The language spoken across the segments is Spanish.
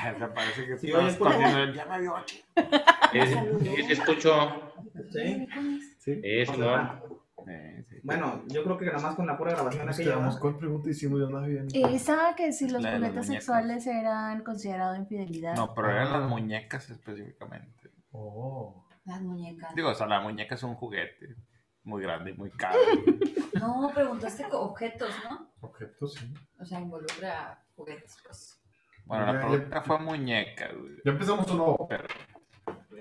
Se parece que Sí, estás oye, pues, comiendo, ya me vio aquí. Sí, sí escucho. Sí. Sí. Simón. Eh, sí. Bueno, yo creo que nada más con la pura grabación Nos quedamos con pregunta hicimos ya bien. Esa que si los juguetes sexuales eran considerados infidelidad. No, pero eran las muñecas específicamente. Oh. Las muñecas. Digo, o sea, la muñeca es un juguete muy grande y muy caro. No, preguntaste objetos, ¿no? Objetos, sí. O sea, involucra juguetes, pues. Bueno, la pregunta fue muñecas, güey. Ya empezamos o no. Pero-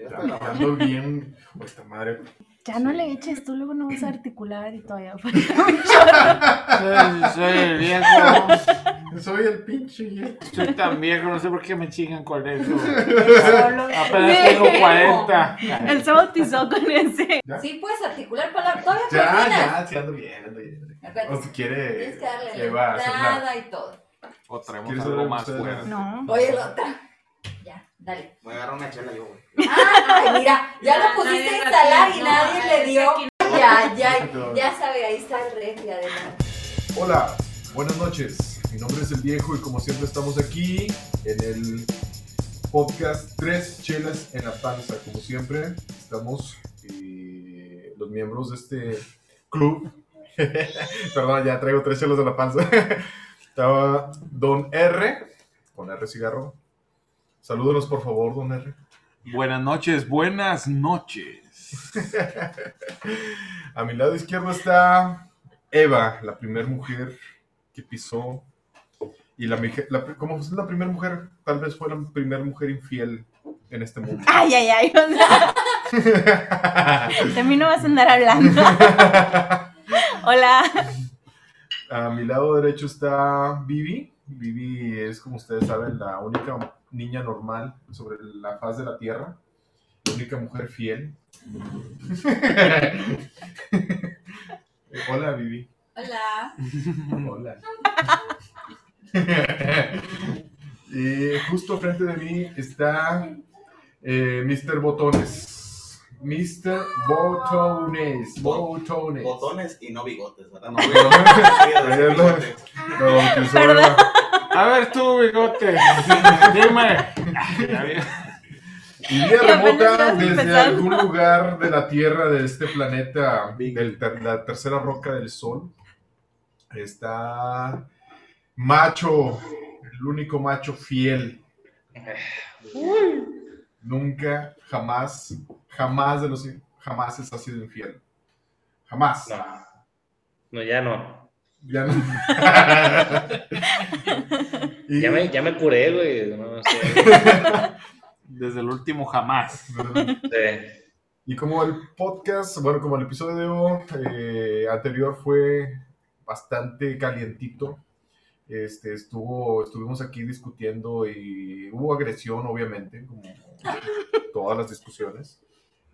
Ya, Ando bien. Oh, esta madre. Ya no le eches, tú luego no vas a articular y todavía Soy, soy el viejo. Soy el pinche viejo. Soy tan viejo, no sé por qué me chingan con eso. Solo. Apenas Sí. tengo 40. Él se bautizó con ese. ¿Ya? Sí, puedes articular palabras. Todavía Ya, ya, sí, ando bien, ando bien. O si quiere. Tienes que darle la y todo. O traemos ¿Quieres algo más fuerte. No. Oye, la otra. Ya, dale. Voy a agarrar una chela yo, güey. Ah, ay, mira, ya lo pusiste a instalar y no, nadie le dio. Ya, ya, ya sabe, ahí está el refri además. Hola, buenas noches. Mi nombre es El Viejo y como siempre estamos aquí en el podcast Tres Chelas en la Panza. Como siempre, estamos eh, los miembros de este club. Perdón, ya traigo tres chelas en la panza. Estaba Don R, con R cigarro. Salúdenos por favor, Don R. Buenas noches, buenas noches. A mi lado izquierdo está Eva, la primera mujer que pisó. Y la, la como es la primera mujer, tal vez fue la primera mujer infiel en este mundo. Ay, ay, ay. o sea, de mí no vas a andar hablando. Hola. A mi lado derecho está Vivi. Vivi es, como ustedes saben, la única niña normal sobre la faz de la Tierra. La única mujer fiel. Hola, Vivi. Hola. Hola. y justo frente de mí está eh, Mr. Botones. Mr. Botones. Botones. Botones y no bigotes, ¿verdad? No Ayer lo- bigotes. A ver tú, bigote. Dime. Apenas remota desde empezando. algún lugar de la Tierra, de este planeta, del ter- la tercera roca del Sol, está Macho, el único macho fiel. Nunca, jamás, jamás de los jamás ha sido infiel. Jamás. No. No, ya no. Ya no. Y- Ya me, ya me curé, güey. No, sé. Desde el último jamás. Sí. Y como el podcast, bueno, como el episodio eh, anterior fue bastante calientito, este, estuvo, estuvimos aquí discutiendo y hubo agresión, obviamente, como todas las discusiones.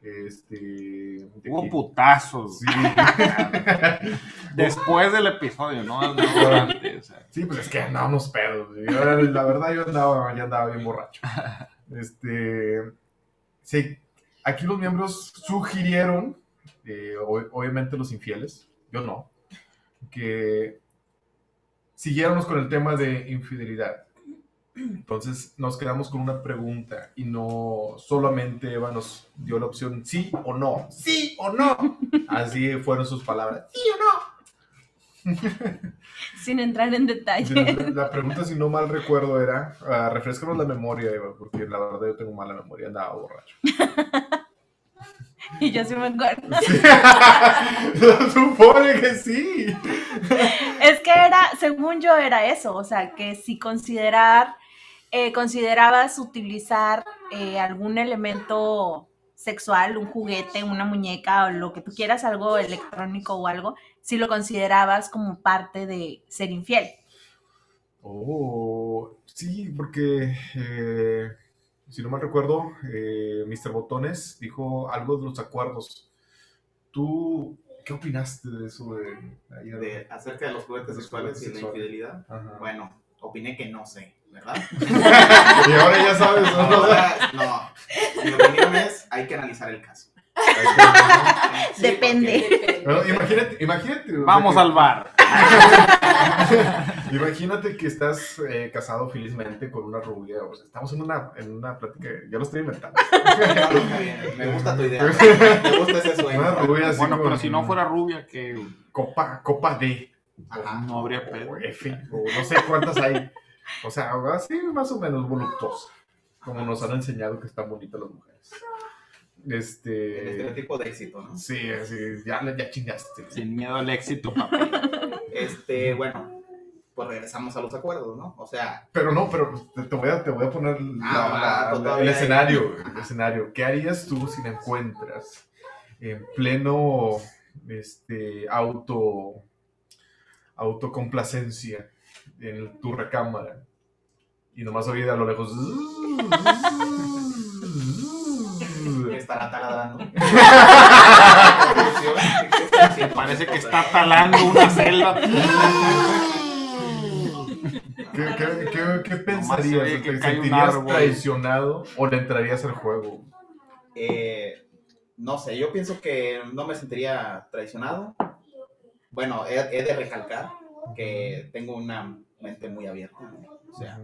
Este, Hubo que- putazos. Sí. Después del episodio, ¿no? No durante, o sea. Sí, pues es que andábamos pedos. la verdad, yo andaba, ya andaba bien borracho. Este, sí, aquí los miembros sugirieron, eh, obviamente los infieles, yo no, que siguiéramos con el tema de infidelidad. Entonces nos quedamos con una pregunta y no solamente Eva nos dio la opción sí o no, sí o no. Así fueron sus palabras, sí o no. Sin entrar en detalle. La pregunta, si no mal recuerdo, era, refrescanos la memoria, Eva, porque la verdad yo tengo mala memoria, andaba borracho. Y yo sí me acuerdo. Supone que sí. Es que era, según yo, era eso. O sea, que si considerar, eh, considerabas utilizar eh, algún elemento sexual, un juguete, una muñeca o lo que tú quieras, algo electrónico o algo, si lo considerabas como parte de ser infiel. Oh, sí, porque eh, si no mal recuerdo, eh, Mr. Botones dijo algo de los acuerdos. ¿Tú qué opinaste de eso? De, ahí de- De, acerca de los juguetes sexuales y la infidelidad. Ajá. Bueno, opiné que no sé, ¿verdad? Y ahora ya sabes, ¿no? Ahora, no. Mi opinión es, hay que analizar el caso. Depende. Bueno, imagínate, imagínate. Vamos que- al bar. Imagínate que estás eh, casado felizmente con una rubia. O sea, estamos en una, en una plática. Ya lo estoy inventando. Me gusta tu idea. Me gusta ese sueño. Una rubia así Bueno, pero si no fuera rubia, que Copa, copa D. Ajá. no habría pedo. O F. O no sé cuántas hay. O sea, así más o menos voluptuosa. Como nos han enseñado que están bonitas las mujeres. El Este. estereotipo de éxito, ¿no? Sí, así, ya, ya chingaste. Sin miedo al éxito, papi. Este, bueno, pues regresamos a los acuerdos, ¿no? O sea, Pero no, pero te, voy, a, te voy a poner la- Ah, la- la- el hay- escenario. El escenario. ¿Qué harías tú si la encuentras en pleno este, auto autocomplacencia en tu recámara y nomás oí de a lo lejos estará taladrando. Parece que está talando una celda. ¿Qué, qué, qué- pensarías? que ¿Te sentirías traicionado o le entrarías al juego? Eh, no sé, yo pienso que no me sentiría traicionado. Bueno, he, he de recalcar que tengo una mente muy abierta. ¿no? O sea,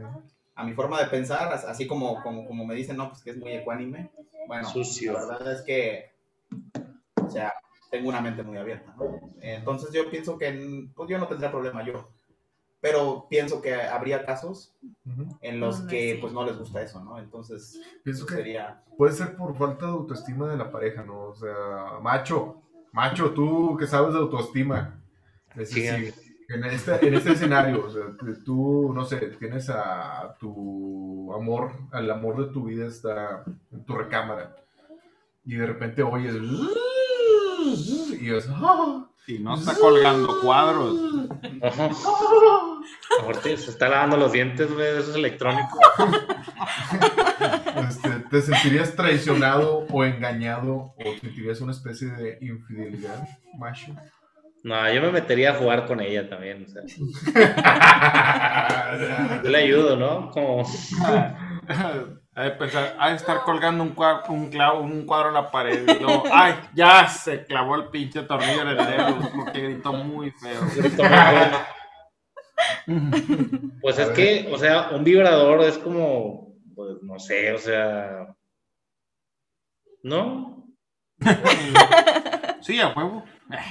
a mi forma de pensar, as- así como, como, como me dicen, no, pues que es muy ecuánime. Bueno, Sucio. la verdad es que, o sea, tengo una mente muy abierta. ¿no? Entonces yo pienso que, pues yo no tendría problema yo. Pero pienso que habría casos en los que pues no les gusta eso, ¿no? Entonces Pienso que sería... puede ser por falta de autoestima de la pareja, ¿no? O sea, macho, macho, tú que sabes de autoestima. Es Sí. decir, en este, en este escenario, o sea, tú- no sé, tienes a tu amor, al amor de tu vida está en tu recámara. Y de repente oyes... Y es... Y no está colgando cuadros. Ajá. Mejor te- se está lavando los dientes, güey, eso es electrónico. Este, ¿Te sentirías traicionado o engañado o sentirías una especie de infidelidad, macho? No, yo me metería a jugar con ella también, o sea. Yo le ayudo, ¿no? Como, Ha de pensar, de estar colgando un cuadro, un, clavo, un cuadro en la pared. Y luego, ay, ya se clavó el pinche tornillo en el dedo porque gritó muy feo. Pues es que, o sea, un vibrador es como, pues no sé, o sea. ¿No? Sí, a huevo.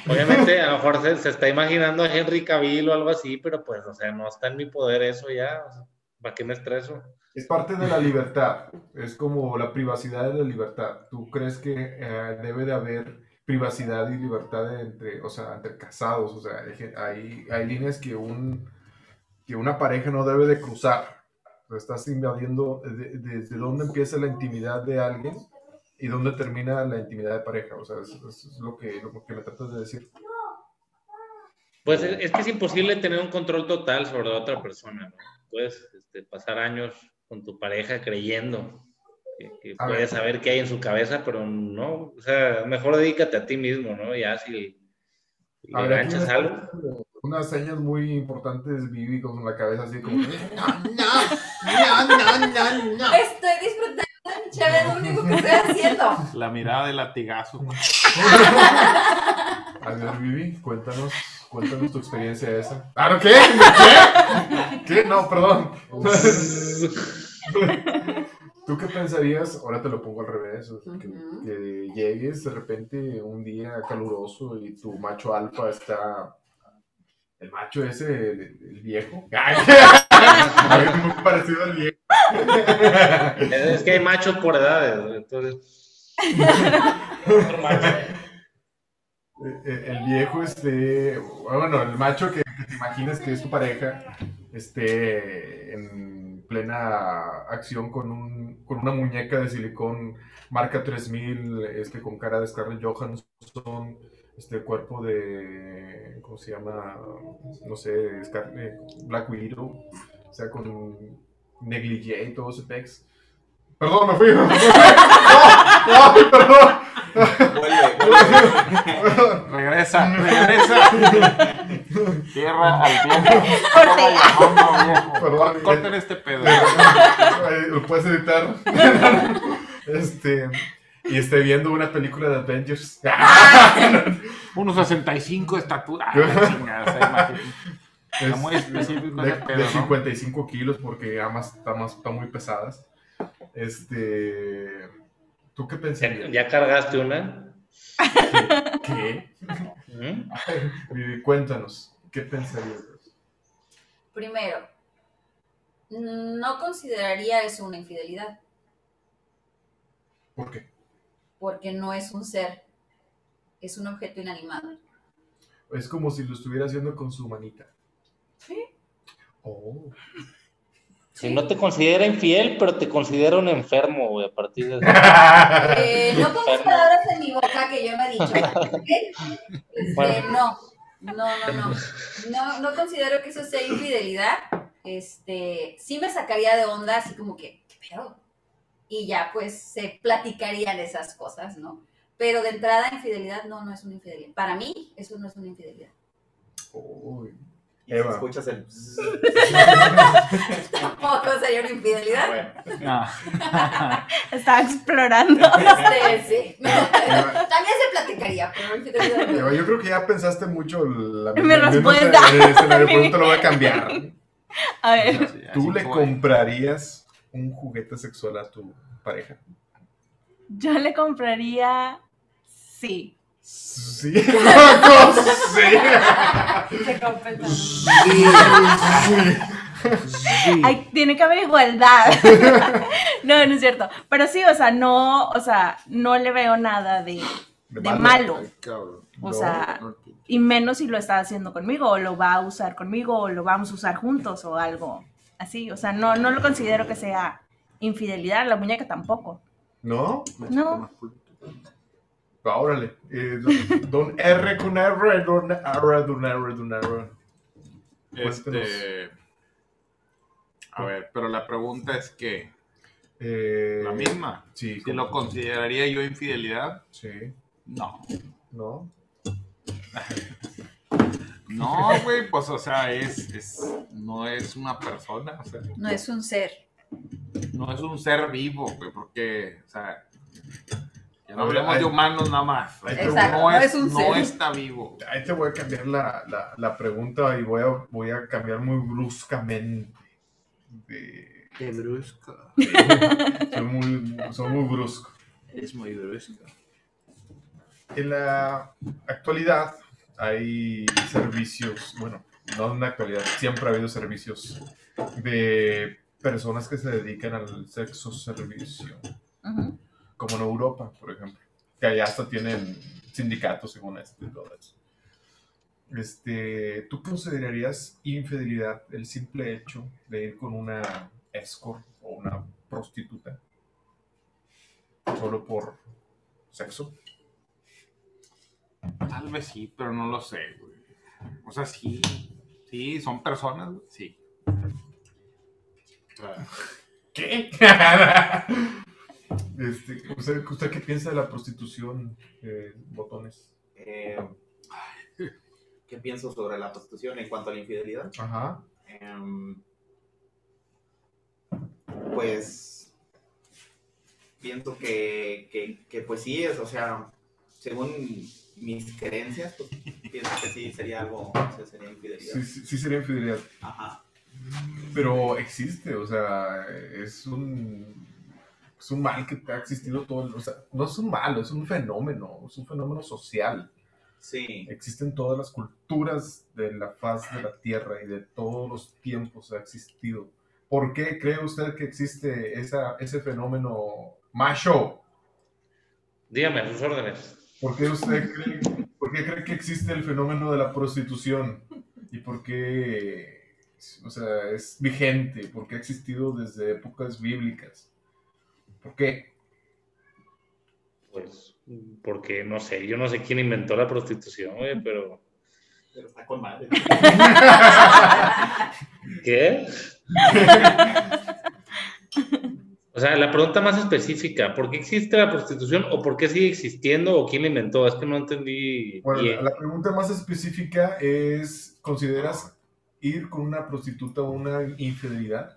Obviamente, a lo mejor se, está imaginando a Henry Cavill o algo así, pero pues, o sea, no está en mi poder eso ya. o sea, ¿Para qué me estreso? Es parte de la libertad, es como la privacidad de la libertad. ¿Tú crees que eh, debe de haber privacidad y libertad entre, o sea, entre casados? O sea, hay, hay, líneas que, un, que una pareja no debe de cruzar. Estás invadiendo de- desde dónde empieza la intimidad de alguien y dónde termina la intimidad de pareja. O sea, eso eso es lo que, lo que me tratas de decir. Pues es, es que es imposible tener un control total sobre la otra persona, ¿no? Puedes este, pasar años con tu pareja creyendo que, que ver. puedes saber qué hay en su cabeza, pero no, o sea, mejor dedícate a ti mismo, ¿no? Ya si le aquí enganchas me- algo. Unas señas muy importantes, Vivi, con la cabeza así como... Estoy disfrutando, chévere, lo único que estoy haciendo. La mirada de latigazo. A ver, Vivi, cuéntanos, cuéntanos tu experiencia esa. ¿Ah, no, qué? ¿Qué? ¿Qué? No, perdón. ¿Tú qué pensarías? Ahora te lo pongo al revés. o sea, que, llegues de repente un día caluroso y tu macho alfa está. El macho ese, el, el viejo. Ay, muy parecido al viejo. Es que hay machos por edades, entonces. Macho. Eh, el viejo, este, bueno, el macho que, te imaginas que es tu pareja, esté en plena acción con, un, con una muñeca de silicón marca 3000, este, con cara de Scarlett Johansson, este cuerpo de, ¿cómo se llama? No sé, Scar- eh, Black Widow, o sea, con negligé y todo ese pex. Perdón, me fui. No, no, perdón. Vuelve. Regresa, regresa. Tierra al viejo. Corte. No, no, viejo. Perdón. Corten este pedo. Eh, Lo puedes editar. Este, y esté viendo una película de Avengers. Unos 65 de estatura. Imagínate. Está muy Es específico de, ese pedo, de ¿no? 55 kilos porque ambas están, más, están muy pesadas. Este, ¿Tú qué ¿Ya, pensarías? ya cargaste una? ¿Qué? ¿Mm? Cuéntanos, ¿qué pensarías? Primero, no consideraría eso una infidelidad, ¿Por qué? porque no es un ser, es un objeto inanimado. Es como si lo estuviera haciendo con su manita. Sí. Oh. Si no te considera infiel, pero te considera un enfermo, güey, a partir de eso. Eh, no pongas palabras en mi boca que yo no he dicho. Este, Bueno. no, no, no, no. No, no considero que eso sea infidelidad. Este, sí me sacaría de onda, así como que, ¿qué pedo? Y ya, pues, se platicarían esas cosas, ¿no? Pero de entrada, infidelidad, no, no es una infidelidad. Para mí, eso no es una infidelidad. Uy. Y si escuchas el... Tampoco sería una infidelidad. Bueno, No. Estaba explorando. Este, sí. También se platicaría, pero infidelidad no. Eva, yo creo que ya pensaste mucho la Mi el respuesta. te lo voy a cambiar. A ver, ¿Tú le comprarías un juguete sexual a tu pareja? yo le compraría. Sí. Sí. ¿Cómo sí? Se compra Sí. Ay, tiene que haber igualdad. no, no es cierto. Pero sí, o sea, no, o sea, no le veo nada de, de malo. Ay, cabrón. O No, sea, No, y menos si lo está haciendo conmigo, o lo va a usar conmigo, o lo vamos a usar juntos, o algo así. O sea, no, no lo considero que sea infidelidad, la muñeca tampoco. ¿No? No. Ah, Órale. Eh, don, don R con R, don R, don R, don R. Este. A ver, pero la pregunta es que. Eh, La misma. Sí. Como- lo consideraría yo infidelidad, Sí. no. ¿No? No, güey, pues, o sea, es, es, no es una persona, o sea, No es un ser. no es un ser vivo, güey, porque, o sea, ya no ahí- de humanos nada más. Exacto, no, no es, es un no ser. está vivo. Ahí te voy a cambiar la, la, la pregunta y voy a, voy a cambiar muy bruscamente. De, Qué brusco. soy, muy, soy muy brusco. Es muy brusco. En la actualidad hay servicios, bueno, no en la actualidad, siempre ha habido servicios de personas que se dedican al sexo servicio, Ujú. Como en Europa, por ejemplo, que allá hasta tienen sindicatos según esto y todo eso. Este, ¿Tú considerarías infidelidad el simple hecho de ir con una escort o una prostituta solo por sexo? Tal vez sí, pero no lo sé, güey. O sea, sí, sí, son personas, güey, sí. ¿Qué? este, ¿usted, ¿Usted qué piensa de la prostitución, eh, botones? eh, ¿Qué pienso sobre la prostitución en cuanto a la infidelidad? Ajá. Em, pues pienso que, que, que, pues sí es, o sea, según mis creencias, pues pienso que sí sería algo, o sea, sería infidelidad. Sí, sí, sí sería infidelidad. Ajá. Pero existe, o sea, es un, es un mal que ha existido todo, el- o sea, no es un mal, es un fenómeno, es un fenómeno social. Sí, Existen todas las culturas de la faz de la Tierra y de todos los tiempos ha existido. ¿Por qué cree usted que existe esa, ese fenómeno macho? Dígame, a sus órdenes. ¿Por qué usted cree, por qué cree que existe el fenómeno de la prostitución? ¿Y por qué o sea, es vigente? ¿Por qué ha existido desde épocas bíblicas? ¿Por qué? Pues, porque no sé, yo no sé quién inventó la prostitución, güey, pero. pero está con madre. ¿Qué? O sea, la pregunta más específica, ¿por qué existe la prostitución o por qué sigue existiendo o quién la inventó? Es que no entendí Bueno, bien. la pregunta más específica es, ¿consideras ir con una prostituta una infidelidad?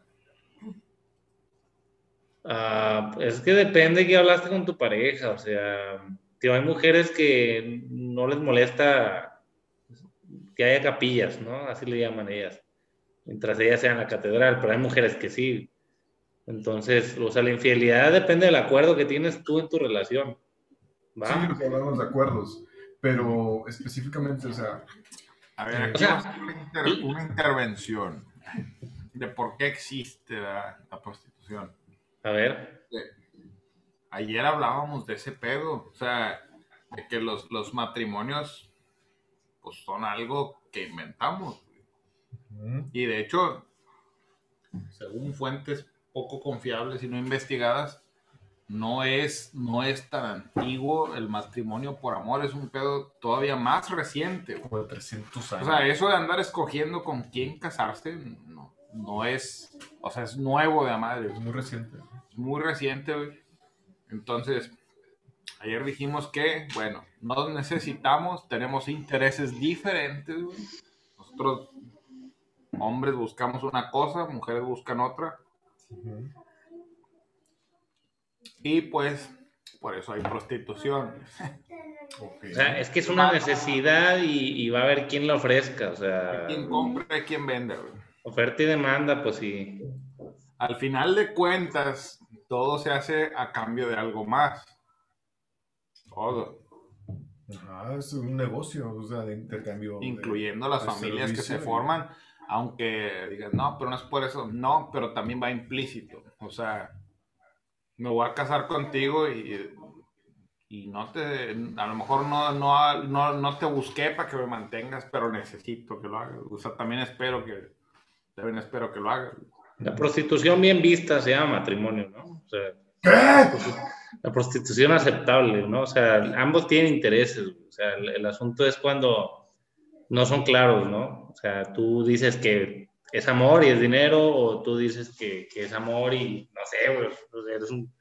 Ah, es que depende que hablaste con tu pareja, o sea, que hay mujeres que no les molesta que haya capillas, ¿no? Así le llaman ellas, mientras ellas sean la catedral, pero hay mujeres que sí. Entonces, o sea, la infidelidad depende del acuerdo que tienes tú en tu relación. ¿va? Sí, que hablamos de acuerdos, pero específicamente, o sea, A ver, O aquí sea, vamos a hacer una, inter- una intervención de por qué existe la, la prostitución. A ver, Ayer hablábamos de ese pedo, o sea, de que los, los matrimonios pues son algo que inventamos. Y de hecho, según fuentes poco confiables y no investigadas, no es, no es tan antiguo el matrimonio por amor, es un pedo todavía más reciente. güey. como de 300 O años. sea, eso de andar escogiendo con quién casarse, no, no es, o sea, es nuevo de a madre, es muy reciente. Muy reciente, güey. Entonces, ayer dijimos que, bueno, no necesitamos, tenemos intereses diferentes, güey. Nosotros, hombres, buscamos una cosa, mujeres buscan otra, y pues, por eso hay prostitución. O sea, es que es una necesidad y, y va a haber quien la ofrezca, o sea, quien compra, hay quien vende, güey. oferta y demanda, pues sí. Al final de cuentas, todo se hace a cambio de algo más. Todo. Ah, es un negocio, o sea, de intercambio. de- incluyendo las familias que se forman, aunque digan, no, pero no es por eso, no, pero también va implícito, o sea, me voy a casar contigo y, y no te, a lo mejor no, no, no, no te busqué para que me mantengas, pero necesito que lo hagas, o sea, también espero que, también espero que lo hagas. La prostitución bien vista se llama matrimonio, ¿no? O sea, la prostitución aceptable, ¿no? O sea, ambos tienen intereses. O sea, el, el asunto es cuando no son claros, ¿no? O sea, tú dices que es amor y es dinero, o tú dices que, que es amor y no sé, güey, o sea, eres un.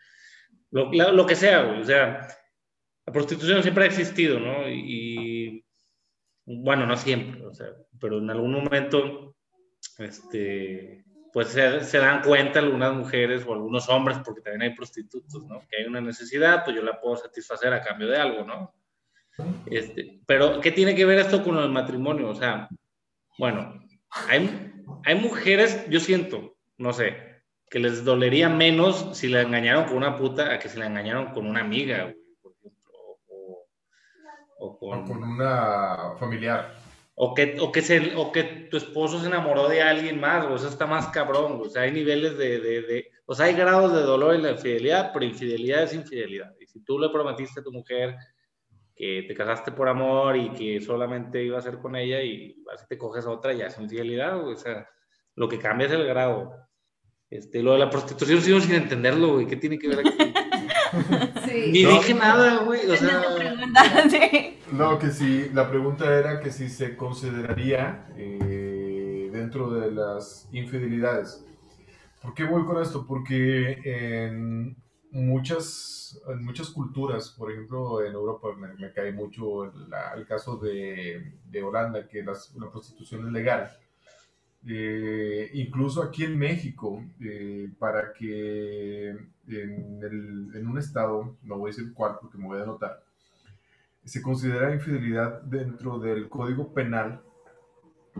Lo, lo que sea, güey. O sea, la prostitución siempre ha existido, ¿no? Y, bueno, no siempre, o sea, pero en algún momento, este, pues se, dan cuenta algunas mujeres o algunos hombres, porque también hay prostitutos, ¿no? Que hay una necesidad, pues yo la puedo satisfacer a cambio de algo, ¿no? Este, pero, ¿qué tiene que ver esto con el matrimonio? O sea, bueno, hay, hay mujeres, yo siento, no sé, que les dolería menos si la engañaron con una puta a que si la engañaron con una amiga, por ejemplo, o, o O con una familiar. O que, o, que se, o que tu esposo se enamoró de alguien más, o eso está más cabrón, güey. o sea, hay niveles de, de, de- o sea, hay grados de dolor en la infidelidad, pero infidelidad es infidelidad. Y si tú le prometiste a tu mujer que te casaste por amor y que solamente iba a ser con ella y así te coges a otra, ya es infidelidad, güey. o sea, lo que cambia es el grado. Este, lo de la prostitución sigo sin entenderlo, güey, ¿qué tiene que ver aquí? Sí. Ni No. dije nada, güey, o sea... No, que si la pregunta era que si se consideraría eh, dentro de las infidelidades. ¿Por qué voy con esto? Porque en muchas, en muchas culturas, por ejemplo en Europa me, cae mucho el, caso de, Holanda, que la prostitución es legal. Eh, incluso aquí en México, eh, para que en, en un estado, no voy a decir cuál porque me voy a anotar, se considera infidelidad dentro del Código Penal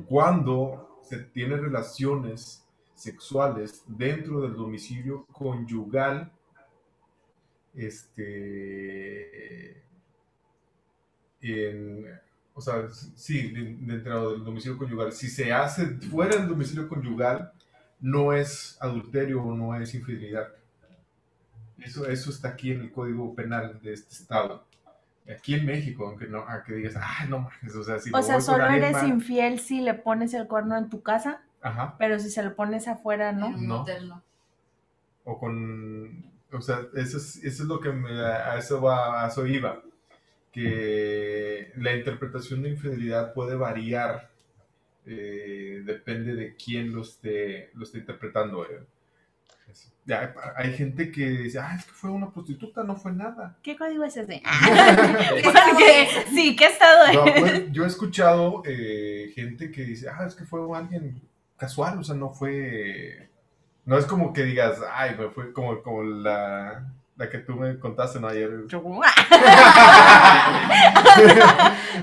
cuando se tiene relaciones sexuales dentro del domicilio conyugal, este, o sea, sí, de- dentro del domicilio conyugal. Si se hace fuera del domicilio conyugal, no es adulterio o no es infidelidad. Eso, eso está aquí en el Código Penal de este estado. Aquí en México, aunque no, aunque digas, ay, no mames, o sea, si O sea, solo eres más- infiel si le pones el cuerno en tu casa, Ajá, pero si se lo pones afuera, En ¿no? un No. motel, no. o con, o sea, eso es, eso es lo que me, a eso va, a eso iba, que la interpretación de infidelidad puede variar, eh, depende de quién lo esté, lo esté interpretando. eh. Ya, hay gente que dice, ah, es que fue una prostituta, no fue nada. ¿Qué código es ese? ¿Qué estado Porque, sí, ¿qué estado No, es? pues, yo he escuchado eh, gente que dice, ah, es que fue alguien casual, o sea, no fue, No es como que digas, ay, fue como, como la, la que tú me contaste ¿no? ayer.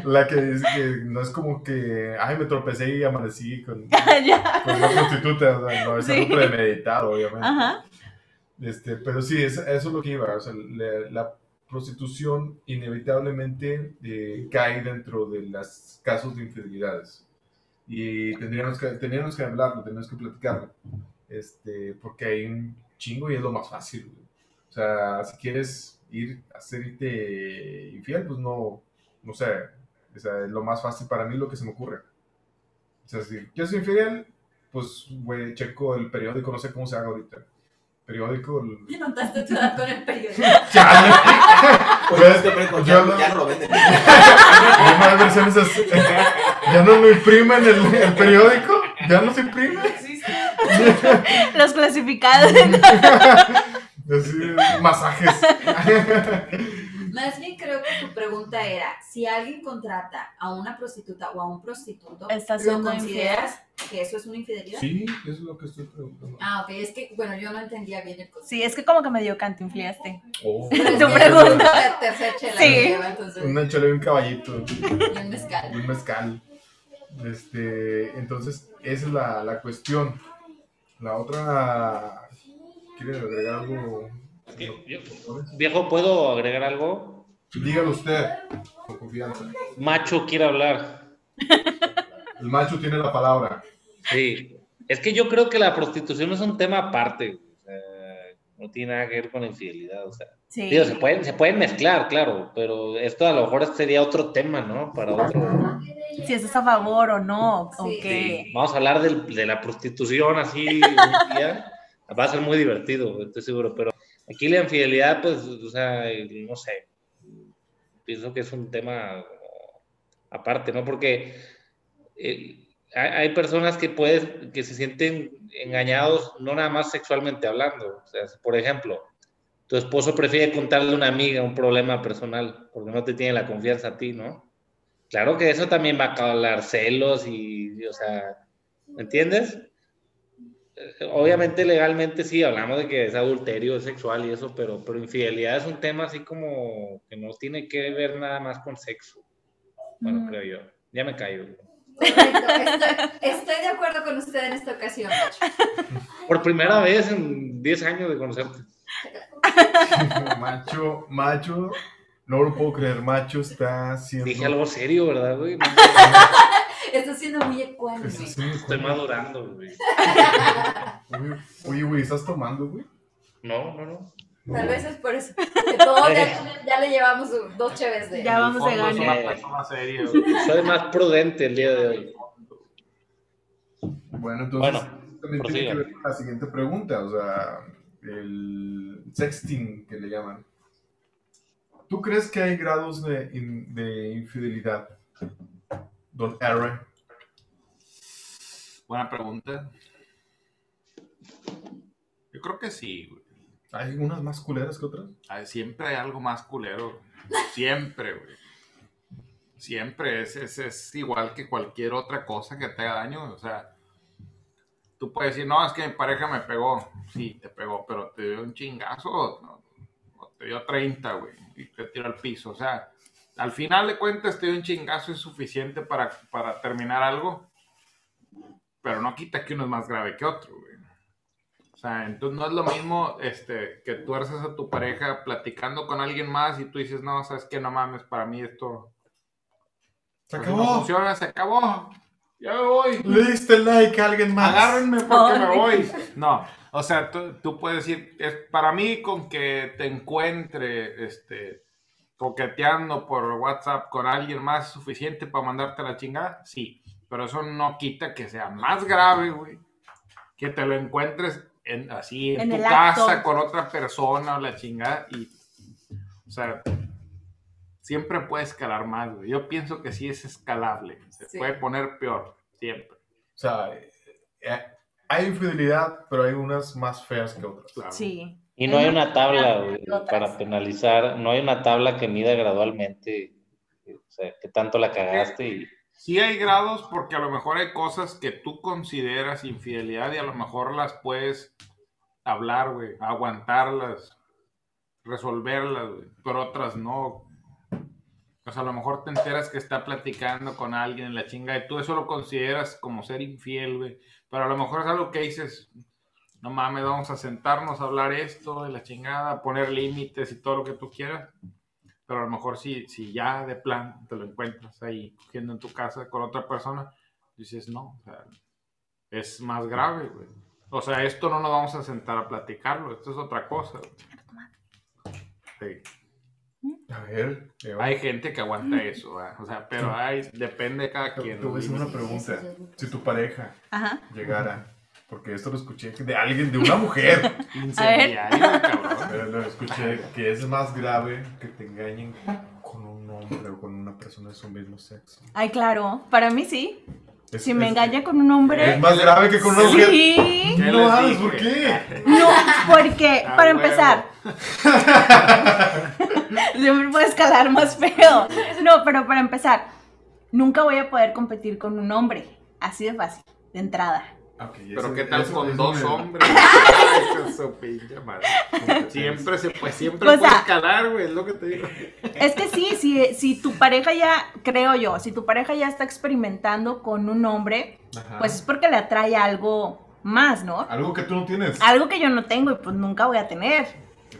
la que, dice que no es como que, ay, me tropecé y amanecí con una prostituta. o sea, no, es Sí. algo premeditado, obviamente. Ajá. Este, pero sí, es- eso es lo que iba. O sea, la, la prostitución inevitablemente eh, cae dentro de los casos de infidelidades. Y tendríamos que, tendríamos que hablarlo, tendríamos que platicarlo. Este, porque hay un chingo y es lo más fácil. güey. O sea, si quieres ir a hacerte infiel, pues no, no sé. O sea, es lo más fácil para mí lo que se me ocurre. O sea, si quieres ser infiel, pues, güey, checo el periódico, no sé cómo se haga ahorita. Periódico, el- ¿Ya notaste tu edad con el periódico? Chale. Pues, Yo ya, lo- ya no lo venden. Hay más versiones así. Ya no lo imprimen el, el periódico. Ya no se imprime. Los clasificados. Así, masajes. Más bien creo que tu pregunta era, si alguien contrata a una prostituta o a un prostituto, ¿lo siendo consideras que eso es una infidelidad? Sí, eso es lo que estoy preguntando. Ah, ok, es que, bueno, yo no entendía bien el concepto. Sí, es que como que medio cantinfliaste. Oh. Tu pregunta. la tercera chela Sí. que lleva, entonces, Una chela y un caballito. y un mezcal. Y un mezcal. Este, entonces, esa es la, la cuestión. La otra. ¿Quiere agregar algo? Viejo, ¿puedo agregar algo? Dígalo usted, con confianza. Macho quiere hablar. El macho tiene la palabra. Sí. Es que yo creo que la prostitución es un tema aparte. O sea, no tiene nada que ver con la infidelidad. O sea, Sí. digo, se pueden, se pueden mezclar, claro, pero esto a lo mejor sería otro tema, ¿no? Para otro. Si estás a favor o no. O Sí. qué. Vamos a hablar del- de la prostitución así un día. Va a ser muy divertido, estoy seguro, pero aquí la infidelidad, pues, o sea, no sé. Pienso que es un tema aparte, ¿no? Porque eh, hay, personas que pueden, que se sienten engañados, no nada más sexualmente hablando. O sea, por ejemplo, tu esposo prefiere contarle a una amiga un problema personal porque no te tiene la confianza a ti, ¿no? Claro que eso también va a causar celos y, o sea, ¿me entiendes? Obviamente legalmente sí, hablamos de que es adulterio, es sexual y eso, pero, pero infidelidad es un tema así como que no tiene que ver nada más con sexo. Bueno, creo yo. Ya me callo. Correcto, estoy, estoy de acuerdo con usted en esta ocasión. Por primera vez en 10 años de conocerte. macho, macho, no lo puedo creer, macho está haciendo. Dije algo serio, ¿verdad, güey? No, Está siendo muy ecuánime. Haciendo- estoy madurando, güey. Oye, güey, ¿estás tomando, güey? No, no, no. Tal vez es por eso. Que todos ya, ya le llevamos dos cheves de. Ya vamos de seria. güey. Soy más prudente el día de hoy. Bueno, entonces Bueno, también tiene que ver con la siguiente pregunta, o sea, el sexting que le llaman. ¿Tú crees que hay grados de infidelidad? Don R. Buena pregunta. Yo creo que sí, güey. ¿Hay unas más culeras que otras? Ay, Siempre hay algo más culero. Siempre, güey. Siempre es, es, es igual que cualquier otra cosa que te haga daño. O sea, tú puedes decir, no, es que mi pareja me pegó. Sí, te pegó, pero te dio un chingazo no, o te dio 30, güey, y te tiró al piso. O sea, al final de cuentas, te dio un chingazo es suficiente para, para terminar algo, pero no quita que uno es más grave que otro, güey. O sea, entonces no es lo mismo este, que tú eres a tu pareja platicando con alguien más y tú dices, no, sabes que no mames, para mí esto Se pues, no acabó. funciona, se acabó. Ya me voy. Le diste like a alguien más. Agárrenme porque me voy. No, o sea, tú, tú puedes decir, es, para mí con que te encuentre este, coqueteando por WhatsApp con alguien más es suficiente para mandarte la chingada, sí. Pero eso no quita que sea más grave, güey. Que te lo encuentres en, así en, En tu casa acto. con otra persona o la chingada y, o sea, siempre puede escalar más, güey. Yo pienso que sí es escalable. Se Sí. puede poner peor, siempre. O sea, eh, hay infidelidad, pero hay unas más feas que otras. Claro. Sí. Y no hay una tabla güey, para penalizar, no hay una tabla que mida gradualmente, o sea, que tanto la cagaste y Sí hay grados porque a lo mejor hay cosas que tú consideras infidelidad y a lo mejor las puedes hablar, güey, aguantarlas, resolverlas, güey, pero otras no. O sea, a lo mejor te enteras que está platicando con alguien en la chinga y tú eso lo consideras como ser infiel, güey. Pero a lo mejor es algo que dices, no mames, vamos a sentarnos a hablar esto de la chingada, poner límites y todo lo que tú quieras. Pero a lo mejor si, si ya de plan te lo encuentras ahí cogiendo en tu casa con otra persona, dices, no, o sea, es más grave, güey. O sea, esto no nos vamos a sentar a platicarlo, esto es otra cosa. güey. Sí. A ver, Eva, Hay gente que aguanta eso, ¿verdad? o sea, pero hay, depende de cada quien. te voy a hacer una pregunta. Si tu pareja Ajá. llegara, porque esto lo escuché de alguien, de una mujer, Incendiario, cabrón. pero lo escuché que es más grave que te engañen con un hombre o con una persona de su mismo sexo. Ay, claro. Para mí sí. Es- Si me es- engaña con un hombre. Es más grave que con una mujer. Sí. ¿Qué No dije? ¿por qué? No, porque, Ah, para huevo. empezar, siempre puede escalar más feo. No, pero para empezar, nunca voy a poder competir con un hombre. Así de fácil, de entrada. Pero eso- qué tal eso- con eso dos hombres. Ay, qué su pinche madre. Siempre se pues siempre O puede escalar, güey, es lo que te digo. Es que sí, si, si tu pareja ya, creo yo, si tu pareja ya está experimentando con un hombre, Ajá. pues es porque le atrae algo más, ¿no? Algo que tú no tienes. Algo que yo no tengo y pues nunca voy a tener.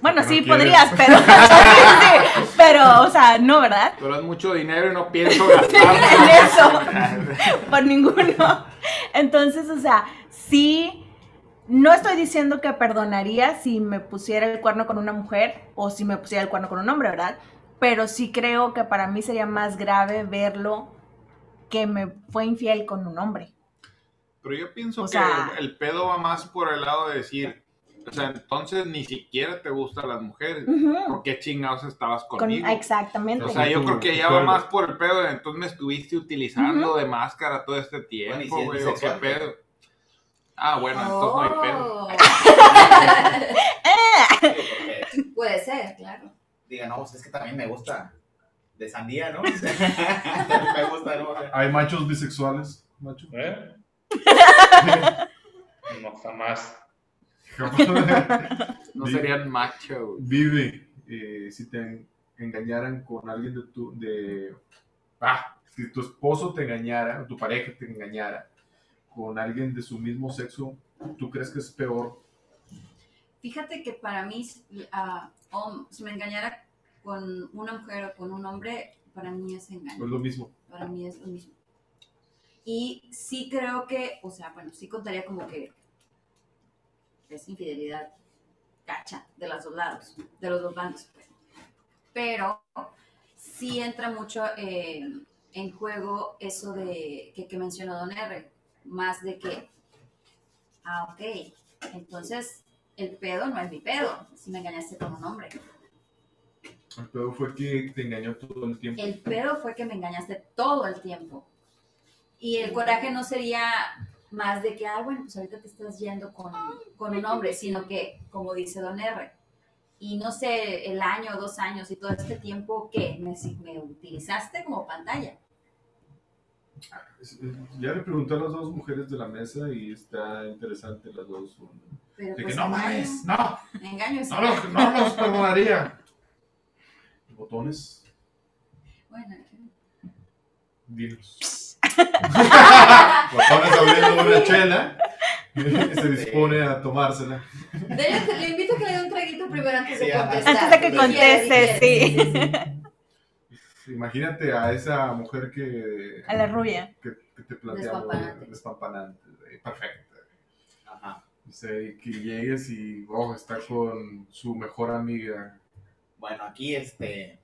Bueno, sí, no podrías, pero, sí, pero, o sea, no, ¿verdad? Pero es mucho dinero y no pienso gastarlo. En eso. Por ninguno. Entonces, o sea, sí, no estoy diciendo que perdonaría si me pusiera el cuerno con una mujer o si me pusiera el cuerno con un hombre, ¿verdad? Pero sí creo que para mí sería más grave verlo que me fue infiel con un hombre. Pero yo pienso O que sea- el pedo va más por el lado de decir, o sea, entonces ni siquiera te gustan las mujeres. Ujú. ¿Por qué chingados estabas Con- conmigo? exactamente. O sea, yo creo que ya va más por el pedo de entonces me estuviste utilizando de máscara todo este Bueno, y tiempo, si es güey, o qué bisexual, pedo. Ah, bueno, entonces no hay pedo. Oh, porque Puede ser, claro. diga, no, pues es que también me gusta de sandía, ¿no? también me gusta, ¿no? Hay machos bisexuales. Macho. ¿Eh? No, jamás. No serían macho, güey. Vive, eh, si te en- engañaran con alguien de tu, de, ah, si tu esposo te engañara, o tu pareja te engañara con alguien de su mismo sexo, ¿tú crees que es peor? Fíjate que para mí, ah, si me engañara con una mujer o con un hombre, para mí es ¿O engaño. es lo mismo? Para mí es lo mismo. Y sí creo que, o sea, bueno, sí contaría como que es infidelidad cacha de los dos lados, de los dos bandos. pues. Pero sí entra mucho eh, en juego eso de que, que mencionó Don R, más de que, ah, ok, entonces el pedo no es mi pedo, si me engañaste con un hombre. El peor fue que te engañó todo el tiempo. El pedo fue que me engañaste todo el tiempo. Y el coraje no sería más de que, ah, bueno, pues ahorita te estás yendo con, con un hombre, sino que, como dice Don R, y no sé, el año, dos años y todo este tiempo que me, me utilizaste como pantalla. Ya le pregunté a las dos mujeres de la mesa y está interesante las dos. Pero De pues que no engaño, mames, no, engaño es no los, no los perdonaría. Botones, Bueno, dinos. Botones abriendo una chela y se dispone a tomársela. Dele- le invito a que le dé un traguito primero antes de contestar. Antes de que conteste, sí. Imagínate a esa mujer que, A la rubia. que, que te planteamos Despampanante. despampanante, perfecta. Ajá. Y que llegues y oh, está con su mejor amiga. Bueno, aquí este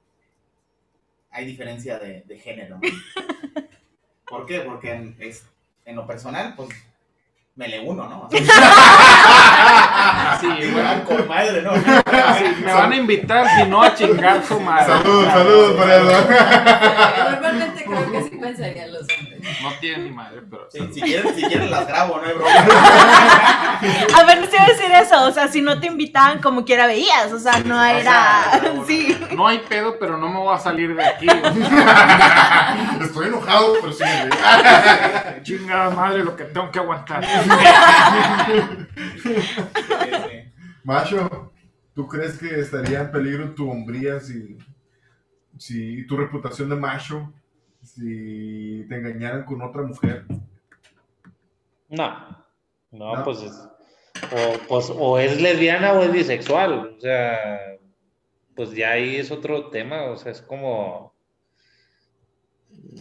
hay diferencia de, de género. ¿no? ¿Por qué? Porque en, es- en lo personal, pues me le uno, ¿no? Sea, Sí, bueno, con madre, ¿no? sí, me van a invitar, si no, a chingar su madre. Saludos, saludos para eso. Normalmente creo que sí pensarían los hombres. No tiene ni madre, pero. Sí, si, quieren, si quieren las grabo, no hay broma. A ver, no te iba a decir eso. O sea, si no te invitaban, como quiera veías. O sea, no o era. sea, no, Sí. No hay pedo, pero no me voy a salir de aquí. Estoy enojado, pero sí. me- Chingada madre lo que tengo que aguantar. Sí, sí. Macho, ¿tú crees que estaría en peligro tu hombría si, si tu reputación de macho si te engañaran con otra mujer? No, no, No. pues, es- o, pues o es lesbiana o es bisexual, o sea, pues ya ahí es otro tema, o sea, es como,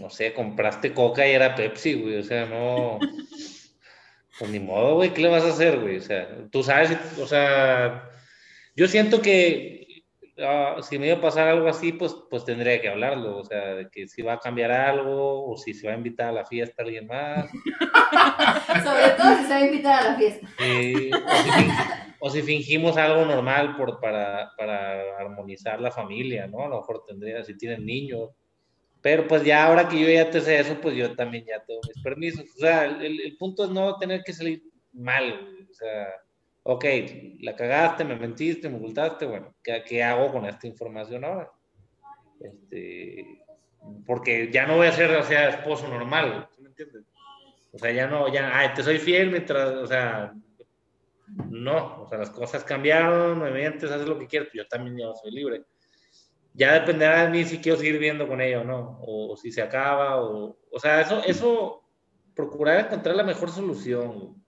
no sé, compraste Coca y era Pepsi, güey, o sea, no, pues ni modo, güey, ¿qué le vas a hacer, güey? O sea, tú sabes, o sea, yo siento que ah, si me iba a pasar algo así, pues, pues tendría que hablarlo, o sea, de que si va a cambiar algo o si se va a invitar a la fiesta alguien más. Sobre todo si se va a invitar a la fiesta. Eh, o, si fin- o si fingimos algo normal por, para, para armonizar la familia, ¿no? A lo mejor tendría, si tienen niños. Pero pues ya ahora que yo ya te sé eso, pues yo también ya tengo mis permisos. O sea, el, el punto es no tener que salir mal. O sea, ok, la cagaste, me mentiste, me ocultaste, bueno, ¿qué, qué hago con esta información ahora? Este, porque ya no voy a ser, o sea, esposo normal, ¿sí me entiendes? O sea, ya no, ya, ay, te soy fiel mientras, o sea, no, o sea, las cosas cambiaron, me mientes, haces lo que quieras, yo también ya soy libre. Ya dependerá de mí si quiero seguir viviendo con ella o no, o, o si se acaba, o, o sea, eso, eso, procurar encontrar la mejor solución.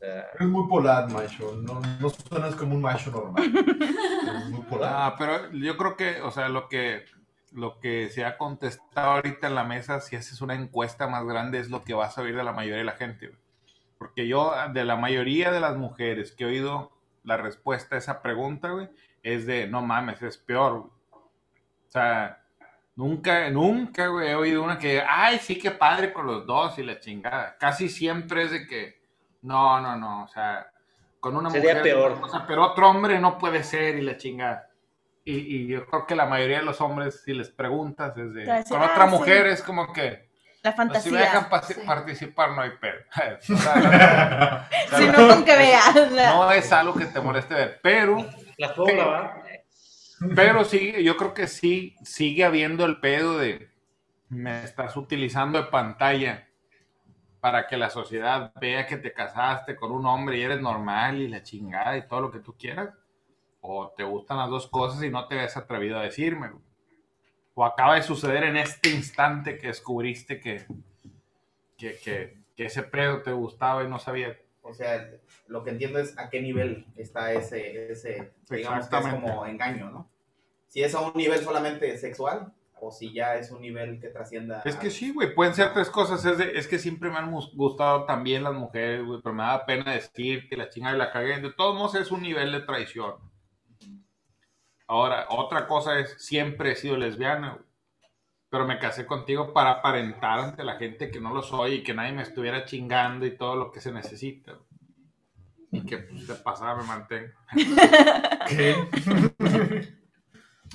Eres muy polar, macho. No, no suenas como un macho normal. Eres muy polar. Ah, pero yo creo que, o sea, lo que, lo que se ha contestado ahorita en la mesa, si haces una encuesta más grande, es lo que vas a oír de la mayoría de la gente. Porque yo, de la mayoría de las mujeres que he oído la respuesta a esa pregunta, güey, es de, no mames, es peor. güey". O sea, nunca, nunca, güey, he oído una que, ay, sí, qué padre con los dos y la chingada. Casi siempre es de que, no, no, no, o sea, con una Sería mujer. peor. O sea, pero otro hombre no puede ser y la chingada. Y, y yo creo que la mayoría de los hombres, si les preguntas, es de, Te va a decir, con "Ah, otra sí". mujer es como que, La pues, si me dejan fantasía. pa- Sí. participar, no hay pedo. O sea, Si no, con que veas. no es algo que te moleste ver, pero ¿Las puedo grabar? pero sí, yo creo que sí, sigue habiendo el pedo de me estás utilizando de pantalla para que la sociedad vea que te casaste con un hombre y eres normal y la chingada y todo lo que tú quieras. O te gustan las dos cosas y no te ves atrevido a decirme. O acaba de suceder en este instante que descubriste que, que, que- que ese pedo te gustaba y no sabías. O sea, lo que entiendo es a qué nivel está ese, ese digamos que es como engaño, ¿no? Si es a un nivel solamente sexual o si ya es un nivel que trascienda. Es que sí, güey, pueden ser tres cosas. Es, de- es que siempre me han gustado también las mujeres, güey, pero me da pena decir que la chingada y la cagué. De todos modos es un nivel de traición. Ahora, otra cosa es, siempre he sido lesbiana, güey. Pero me casé contigo para aparentar ante la gente que no lo soy y que nadie me estuviera chingando y todo lo que se necesita. güey. Y que pues, de pasada me mantenga. ¿Qué?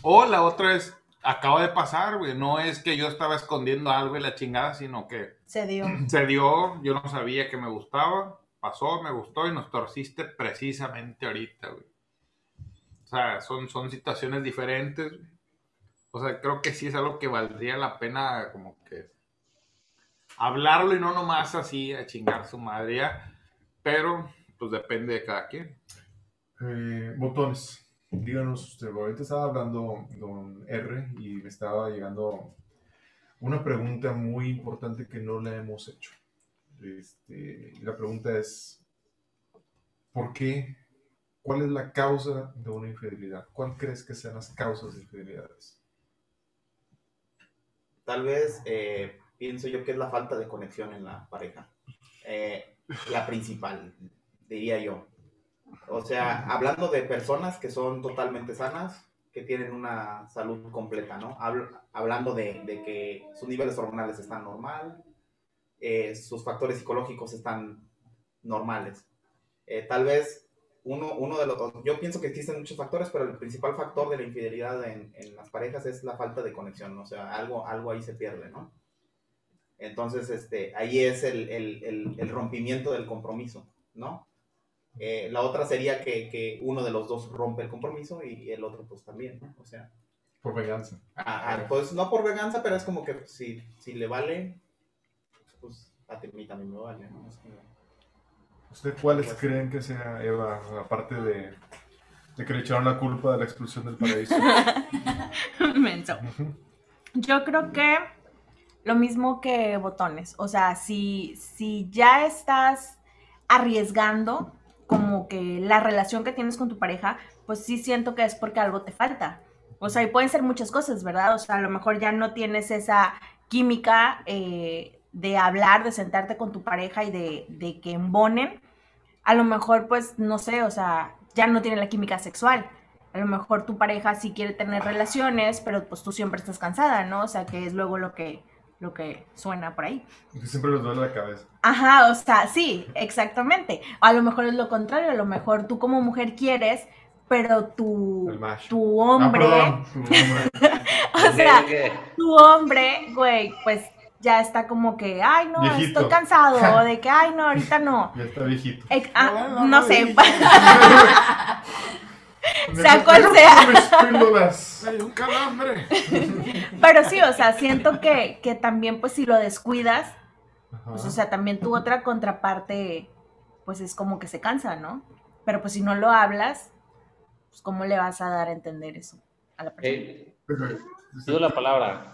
O la otra es, acaba de pasar, güey. No es que yo estaba escondiendo algo y la chingada, sino que Se dio. se dio, yo no sabía que me gustaba, pasó, me gustó y nos torciste precisamente ahorita, güey. O sea, son, son situaciones diferentes. güey. O sea, creo que sí es algo que valdría la pena como que hablarlo y no nomás así a chingar su madre ya. Pero, pues depende de cada quien. Eh, botones. Díganos usted, ahorita estaba hablando don R y me estaba llegando una pregunta muy importante que no la hemos hecho. Este, la pregunta es, ¿por qué? ¿Cuál es la causa de una infidelidad? ¿Cuál crees que sean las causas de infidelidades? Tal vez eh, pienso yo que es la falta de conexión en la pareja. Eh, la principal, diría yo. O sea, hablando de personas que son totalmente sanas, que tienen una salud completa, ¿no? Hablo- hablando de, de que sus niveles hormonales están normal, eh, sus factores psicológicos están normales. Eh, tal vez uno, uno de los... Yo pienso que existen muchos factores, pero el principal factor de la infidelidad en, en las parejas es la falta de conexión, o sea, algo, algo ahí se pierde, ¿no? Entonces, este, ahí es el, el- el- el rompimiento del compromiso, ¿no? Eh, la otra sería que, que uno de los dos rompe el compromiso y el otro pues también, ¿no? O sea, Por venganza. ah, ah, pues no por venganza, pero es como que si, si le vale, pues a mí también me vale, ¿no? Es como- ¿Usted cuáles creen que sea, Eva, aparte de De que le echaron la culpa de la expulsión del paraíso. Menso. Yo creo que lo mismo que botones. O sea, si, si ya estás arriesgando como que la relación que tienes con tu pareja, pues sí siento que es porque algo te falta. O sea, y pueden ser muchas cosas, ¿verdad? O sea, a lo mejor ya no tienes esa química eh, de hablar, de sentarte con tu pareja y de, de que embonen. A lo mejor, pues, no sé, o sea, ya no tiene la química sexual. A lo mejor tu pareja sí quiere tener relaciones, pero pues tú siempre estás cansada, ¿no? O sea, que es luego lo que, lo que suena por ahí. Que siempre les duele la cabeza. Ajá, o sea, sí, exactamente. A lo mejor es lo contrario, a lo mejor tú como mujer quieres, pero tu, El macho. tu hombre, Ah, tu hombre. o sea, tu hombre, güey, pues ya está como que, ay, no, Viejito. estoy cansado, o de que, ay, no, ahorita no. Ya está viejito. Ah, No, no, no no, sé. sea cual sea. Hay un calambre. pero sí, o sea, siento que, que también, pues si lo descuidas, Ajá. pues, o sea, también tu otra contraparte, pues es como que se cansa, ¿no? Pero pues si no lo hablas, pues ¿cómo le vas a dar a entender eso a la persona? Eh, pido la palabra.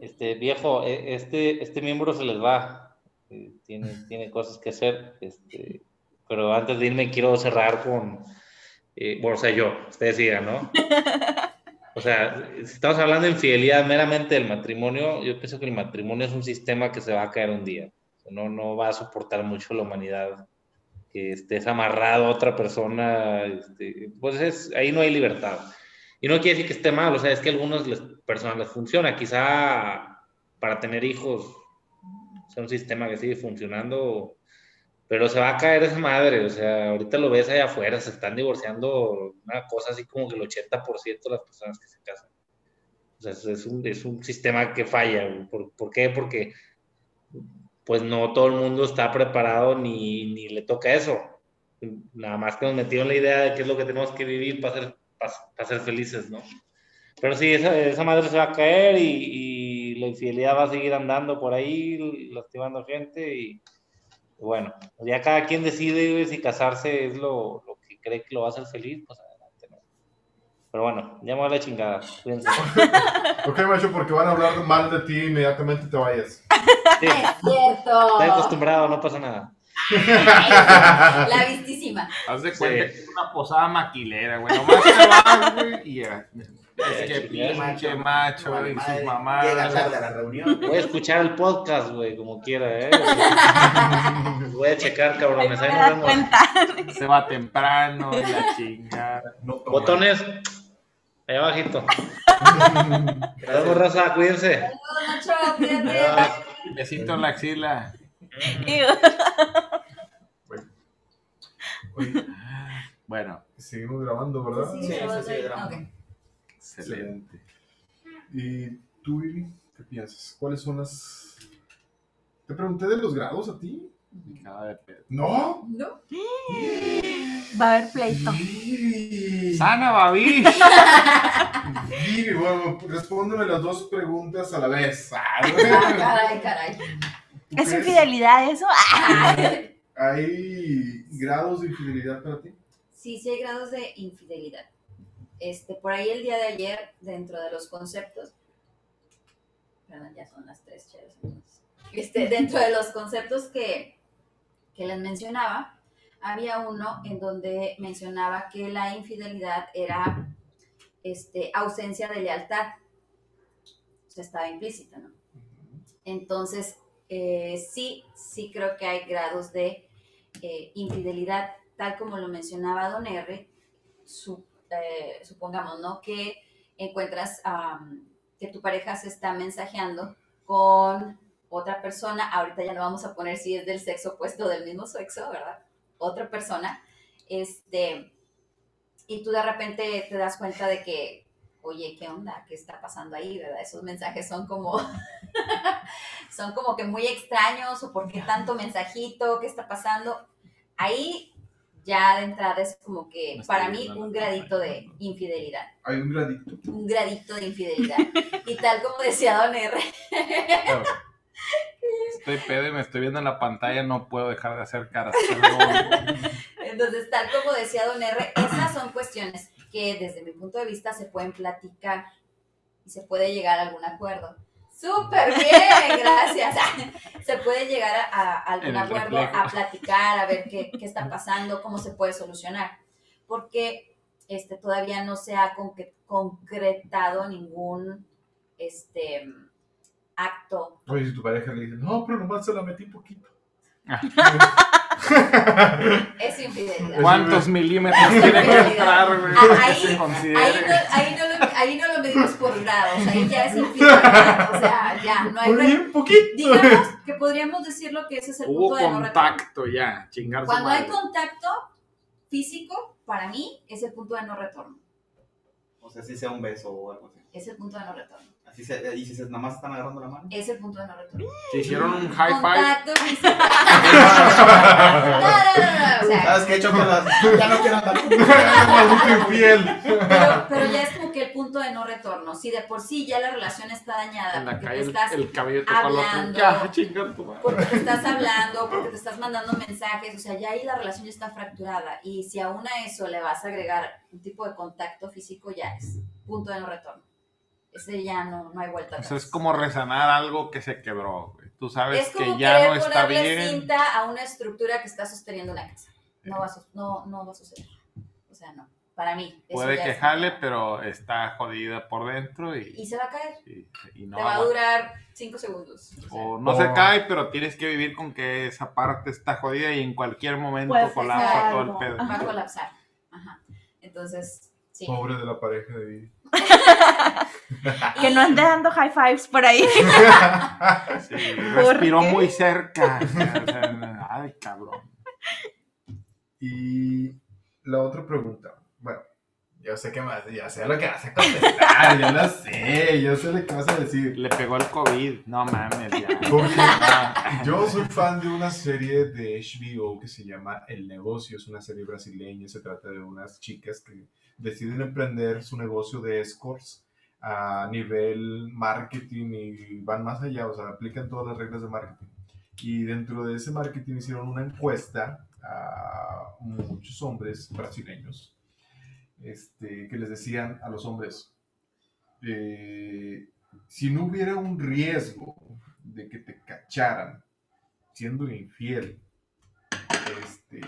Este, viejo, eh, este, este miembro se les va. Eh, Tiene, tiene cosas que hacer. Este, pero antes de irme quiero cerrar con, eh, bueno, o sea, yo, ustedes sigan, ¿no? O sea, si estamos hablando de infidelidad meramente del matrimonio, yo pienso que el matrimonio es un sistema que se va a caer un día. No, no va a soportar mucho la humanidad que estés amarrado a otra persona, este, pues es, ahí no hay libertad. Y no quiere decir que esté mal, o sea, es que a algunas personas les funciona. Quizá para tener hijos sea un sistema que sigue funcionando, pero se va a caer esa madre. O sea, ahorita lo ves allá afuera, se están divorciando una cosa así como que el 80% de las personas que se casan. O sea, es- un, es un sistema que falla. ¿Por, por qué? Porque pues no todo el mundo está preparado ni, ni le toca eso. Nada más que nos metieron la idea de qué es lo que tenemos que vivir para ser, para, para ser felices, ¿no? Pero sí, esa, esa madre se va a caer y, y la infidelidad va a seguir andando por ahí, lastimando gente y bueno, ya cada quien decide si casarse es lo, lo que cree que lo va a hacer feliz, pues adelante, ¿no? Pero bueno, ya me voy a la chingada. Cuídense. Ok, macho, porque van a hablar mal de ti inmediatamente te vayas. Sí, Es cierto. estoy acostumbrado, no pasa nada. La vistísima. Haz de Sí. cuenta que es una posada maquilera, güey. Nomás te vas, güey, y ya. Es que pinche macho Vale, y sus mamás. Llega tarde a la reunión. Voy a escuchar el podcast, güey, como quiera, ¿eh? Voy a checar. Ahí Me vemos. cuenta. Se va temprano y la chingada. No. Botones, allá abajito. Nos raza, cuídense. Saludos. Besito en la axila. Bueno, seguimos grabando, ¿verdad? Sí, Sí, sí, ir. Excelente. ¿Y tú, Vivi, qué piensas? ¿Cuáles son las...? Te pregunté de los grados a ti. Nada de pedo. ¿No? ¿No? va a haber pleito. Vivi. Sana, babi. Vivi, bueno, respóndeme las dos preguntas a la vez. Ah, Ah, caray, caray. ¿Tú ¿Es crees infidelidad eso? ¿Hay grados de infidelidad para ti? Sí, sí hay grados de infidelidad. Este, por ahí el día de ayer, dentro de los conceptos, perdón, ya son las tres chéveres, entonces. Este, dentro de los conceptos que, que les mencionaba, había uno en donde mencionaba que la infidelidad era este, ausencia de lealtad. O sea, estaba implícita, ¿no? Entonces, eh, sí, sí creo que hay grados de eh, infidelidad, tal como lo mencionaba Don R. Su- eh, supongamos, ¿no? Que encuentras que tu pareja se está mensajeando con otra persona, ahorita ya no vamos a poner si es del sexo opuesto o del mismo sexo, ¿verdad? Otra persona, este, y tú de repente te das cuenta de que, oye, ¿qué onda? ¿Qué está pasando ahí, verdad? Esos mensajes son como, son como que muy extraños, o por qué tanto mensajito, ¿qué está pasando? Ahí ya de entrada es como que para mí un gradito de infidelidad, Hay un gradito. un gradito de infidelidad. Y tal como decía Don R, Estoy pedo y me estoy viendo en la pantalla, no puedo dejar de hacer caras. Entonces, tal como decía Don R, esas son cuestiones que desde mi punto de vista se pueden platicar y se puede llegar a algún acuerdo. Súper bien, gracias. Se puede llegar a, a algún acuerdo, a platicar, a ver qué, qué está pasando, cómo se puede solucionar. Porque este, todavía no se ha concretado ningún este, acto. Oye, si tu pareja le dice, no, pero nomás se la metí poquito. Es infidelidad. ¿Cuántos milímetros tiene que entrar, güey? Ah, ahí- se Ahí considere? no, ahí, no lo, ahí no lo medimos por grados, ahí ya es infidelidad. O sea, ya no hay. Bien, poquito. Digamos que podríamos decirlo que ese es el Hubo punto de no retorno. contacto ya, chingar su Cuando hay contacto físico, para mí es el punto de no retorno. O sea, si sea un beso o algo así. Es el punto de no retorno. Así se, y si se, nada más están agarrando la mano. Es el punto de no retorno. Se hicieron un high five. Contacto físico. No, no, no, no. O sea, ¿Sabes qué? Ya no quiero andar. Pero, pero ya es como punto de no retorno. Si de por sí ya la relación está dañada, En la porque calle te estás el cabello otro. hablando. Ya, chingar tu madre. porque te estás hablando, porque te estás mandando mensajes, o sea, ya ahí la relación ya está fracturada. Y si aún a eso le vas a agregar un tipo de contacto físico, ya es punto de no retorno. Ese ya no, no hay vuelta O atrás. sea, es como resanar algo que se quebró, güey. Tú sabes Es como que ya no está bien. cinta a una estructura que está sosteniendo una casa. No va a, su- no, no va a suceder. O sea, no. Para mí. eso Puede que jale, pero está jodida por dentro y, Y se va a caer. y- y no Te va a durar cinco segundos. O no se cae, pero tienes que vivir con que esa parte está jodida y en cualquier momento Puede colapsa todo el pedo. va a colapsar. Ajá. Entonces, sí. Pobre de la pareja de Vivi. Que no ande dando high fives por ahí. Sí, respiró muy cerca. Ay, cabrón. Y la otra pregunta. Yo sé que más, ya sé lo que vas a contestar, yo lo sé, yo sé lo que vas a decir. Le pegó el COVID. No mames, ya. Porque yo soy fan de una serie de HBO que se llama El Negocio, es una serie brasileña, se trata de unas chicas que deciden emprender su negocio de escorts a nivel marketing y van más allá, o sea, aplican todas las reglas de marketing. Y dentro de ese marketing hicieron una encuesta a muchos hombres brasileños este, que les decían a los hombres, eh, si no hubiera un riesgo de que te cacharan siendo infiel, este,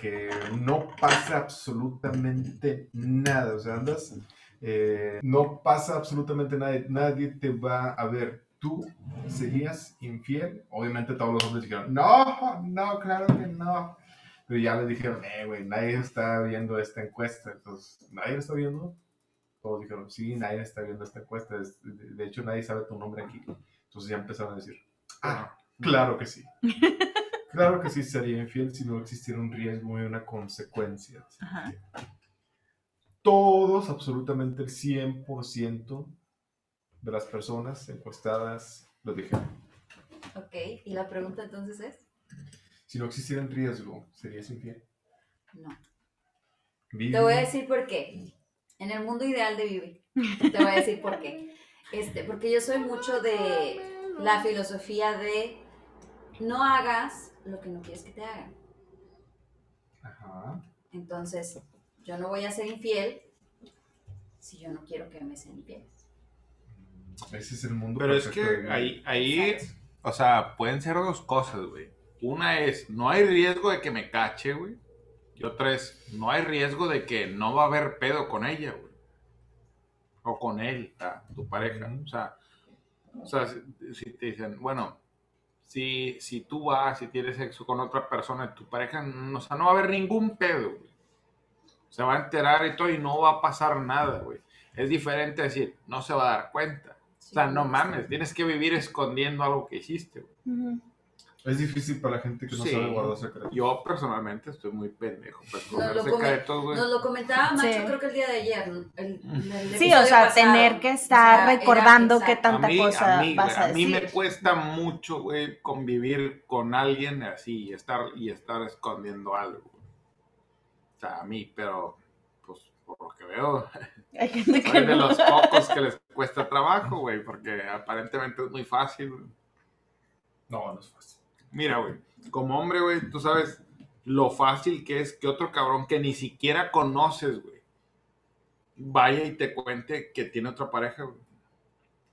que no pasa absolutamente nada, o sea, andas, eh, no pasa absolutamente nada, nadie te va a ver. ¿Tú serías infiel? Obviamente todos los hombres dijeron, no, no, claro que no. Pero ya les dijeron, eh, güey, nadie está viendo esta encuesta. Entonces, ¿nadie está viendo? Todos dijeron, sí, nadie está viendo esta encuesta. Es- De de hecho, nadie sabe tu nombre aquí. Entonces ya empezaron a decir, ah, claro que sí. Claro que sí sería infiel si no existiera un riesgo y una consecuencia. Ajá. Todos, absolutamente el 100% de las personas encuestadas lo dijeron. Ok, y la pregunta entonces es, Si no existiera un riesgo, ¿serías infiel? no. Vivi, Te voy a decir por qué. En el mundo ideal de Vivi, te voy a decir por qué. Este, porque yo soy mucho de la filosofía de no hagas lo que no quieres que te hagan. Ajá. Entonces, yo no voy a ser infiel si yo no quiero que me sean infieles. Ese es el mundo Pero es que ahí, ahí, Exacto. o sea, pueden ser dos cosas, güey. Una es, no hay riesgo de que me cache, güey. Y otra es, no hay riesgo de que no va a haber pedo con ella, güey. O con él, tu pareja. O sea, o sea si, si te dicen, bueno, si, si tú vas y tienes sexo con otra persona, tu pareja, no- o sea, no va a haber ningún pedo, güey. Se va a enterar y todo y no va a pasar nada, güey. Es diferente decir, no se va a dar cuenta. O sea, no mames, tienes que vivir escondiendo algo que hiciste. güey. Es difícil para la gente que no Sí. sabe guardar secretos. Yo personalmente estoy muy pendejo para esconder lo come- secretos, güey. Nos lo comentaba Macho, Sí. creo que el día de ayer. el- el Sí, o sea, pasado. tener que estar O sea, era- recordando qué tanta a mí, cosa a mí, vas güey, a a mí me decir. cuesta mucho, güey, convivir con alguien así y estar, y estar escondiendo algo. O sea, a mí, pero, pues, por lo que veo, Hay gente que soy de no. los pocos que les cuesta trabajo, güey, porque aparentemente es muy fácil. No, no es fácil. Mira, güey, como hombre, güey, tú sabes lo fácil que es que otro cabrón que ni siquiera conoces, güey, vaya y te cuente que tiene otra pareja, güey.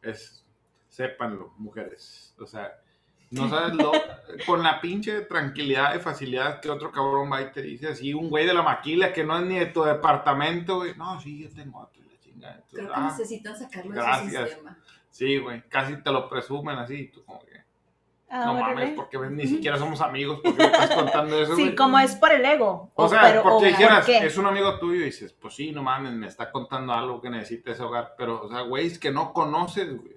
Es, sépanlo, mujeres. O sea, no sabes lo, con la pinche tranquilidad y facilidad que otro cabrón va y te dice así, un güey de la maquila que no es ni de tu departamento, güey. No, sí, yo tengo otro, y la chingada. Entonces, Creo que ah, necesitan sacarlo de gracias. su sistema. Sí, güey, casi te lo presumen así, tú como que, Ah, no órale. mames, porque ni siquiera somos amigos, porque me estás contando eso, Sí, güey? como es por el ego. O sea, pero- porque o dijeras, ¿por es un amigo tuyo y dices, pues sí, no mames, me está contando algo que necesita ese hogar. Pero, o sea, güey, es que no conoces, güey.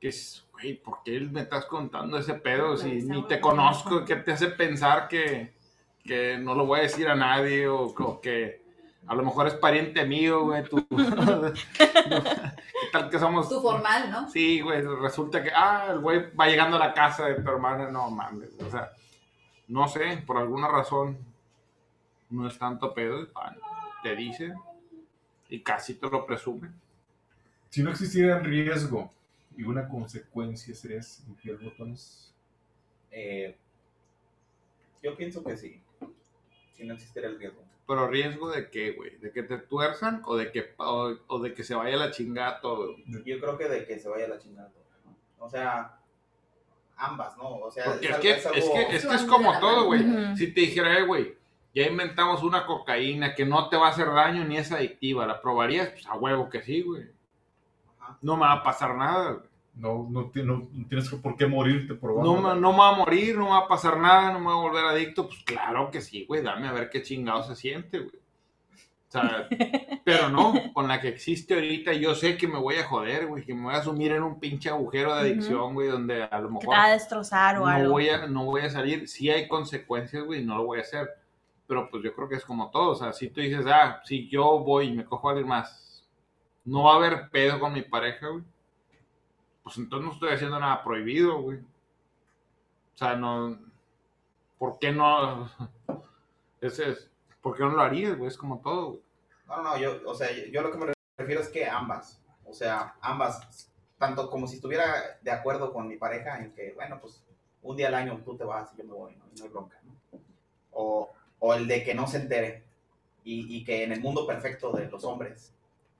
Que es, güey, ¿por qué me estás contando ese pedo si ni te conozco? ¿Qué te hace pensar que, que no lo voy a decir a nadie o, o que a lo mejor es pariente mío, güey? tú? ¿Qué tal que somos? Tu formal, ¿no? Sí, güey, resulta que, ah, el güey va llegando a la casa de tu hermana, no mames, o sea, no sé, por alguna razón, no es tanto pedo, te dice y casi te lo presume. Si no existiera el riesgo y una consecuencia, ¿serías infiel botones? Eh, yo pienso que sí. Si no existiera el riesgo. Pero riesgo de qué, güey, de que te tuerzan o de que, o, o de que se vaya la chingada todo. Yo creo que de que se vaya la chingada. todo, ¿no? O sea, ambas, ¿no? O sea, Porque es que, algo- es que, es que es como todo, güey. Si te dijera, eh, güey, ya inventamos una cocaína que no te va a hacer daño ni es adictiva, ¿la probarías? Pues a huevo que sí, güey. Ajá. No me va a pasar nada, güey. No, no, no- no tienes por qué morirte No probando. me, no me va a morir, no me va a pasar nada, no me va a volver adicto. Pues claro que sí, güey, dame a ver qué chingado se siente, güey. O sea, pero no, con la que existe ahorita, yo sé que me voy a joder, güey, que me voy a sumir en un pinche agujero de adicción, güey, donde a lo Que te mejor va a destrozar o no algo. voy, a, no voy a salir. Sí hay consecuencias, güey, no lo voy a hacer. Pero pues yo creo que es como todo. O sea, si tú dices, ah, si yo voy y me cojo a alguien más, no va a haber pedo con mi pareja, güey. Pues entonces no estoy haciendo nada prohibido, güey. O sea, no. ¿Por qué no? Ese es. ¿Por qué no lo harías, güey? Es como todo, güey. No, no, yo, o sea, yo, lo que me refiero es que ambas, o sea, ambas, tanto como si estuviera de acuerdo con mi pareja en que, bueno, pues un día al año tú te vas y yo me voy, ¿no? Y no hay bronca, ¿no? O, o el de que no se entere y que en el mundo perfecto de los hombres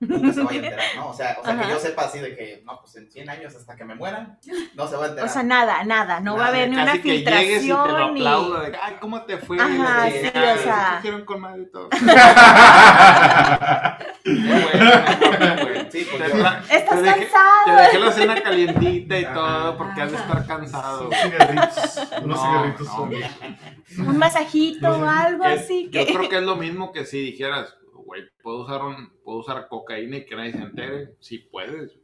nunca se vaya a enterar, ¿no? O sea, o sea que yo sepa así de que, no, pues en 100 años hasta que me mueran, no se va a enterar. O sea, nada, nada. No va a haber ni una Casi que llegues y te lo filtración ni. aplaudo de, ay, ¿cómo te fue? Ajá, Y sí, ay, o sea. se con madre y todo. Qué bueno, güey. Sí, pues yo- Estás te dejé- Te cansado. dejé la cena calientita y todo porque has de estar cansado. Unos cigarritos, unos No, cigarritos no. Un masajito o algo Es- así Yo creo que es lo mismo que si dijeras, güey, ¿puedo usar, puedo usar cocaína y que nadie se entere. Sí puedes.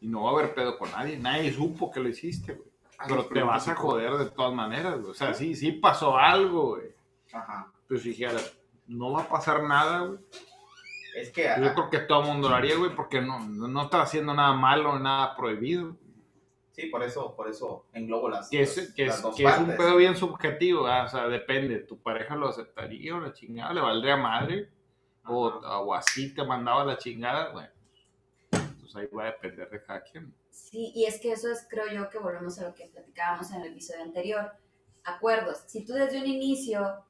Y no va a haber pedo con nadie. Nadie supo que lo hiciste, güey. Pero te vas a joder de todas maneras, güey. O sea, sí, sí pasó algo, güey. Ajá. Pero si dijeras, no va a pasar nada, güey. Es que Yo creo que todo el mundo lo haría, güey, porque no, no está haciendo nada malo, nada prohibido. sí, por eso, por eso englobo las, Que es, las- que las es, dos que es un pedo bien subjetivo, ¿verdad? o sea, depende. ¿Tu pareja lo aceptaría o la chingada? ¿Le valdría madre? O, o así te mandaba la chingada, bueno. Pues ahí va a depender de cada quien. Sí, y es que eso es, creo yo, que volvemos a lo que platicábamos en el episodio anterior. Acuerdos. Si tú desde un inicio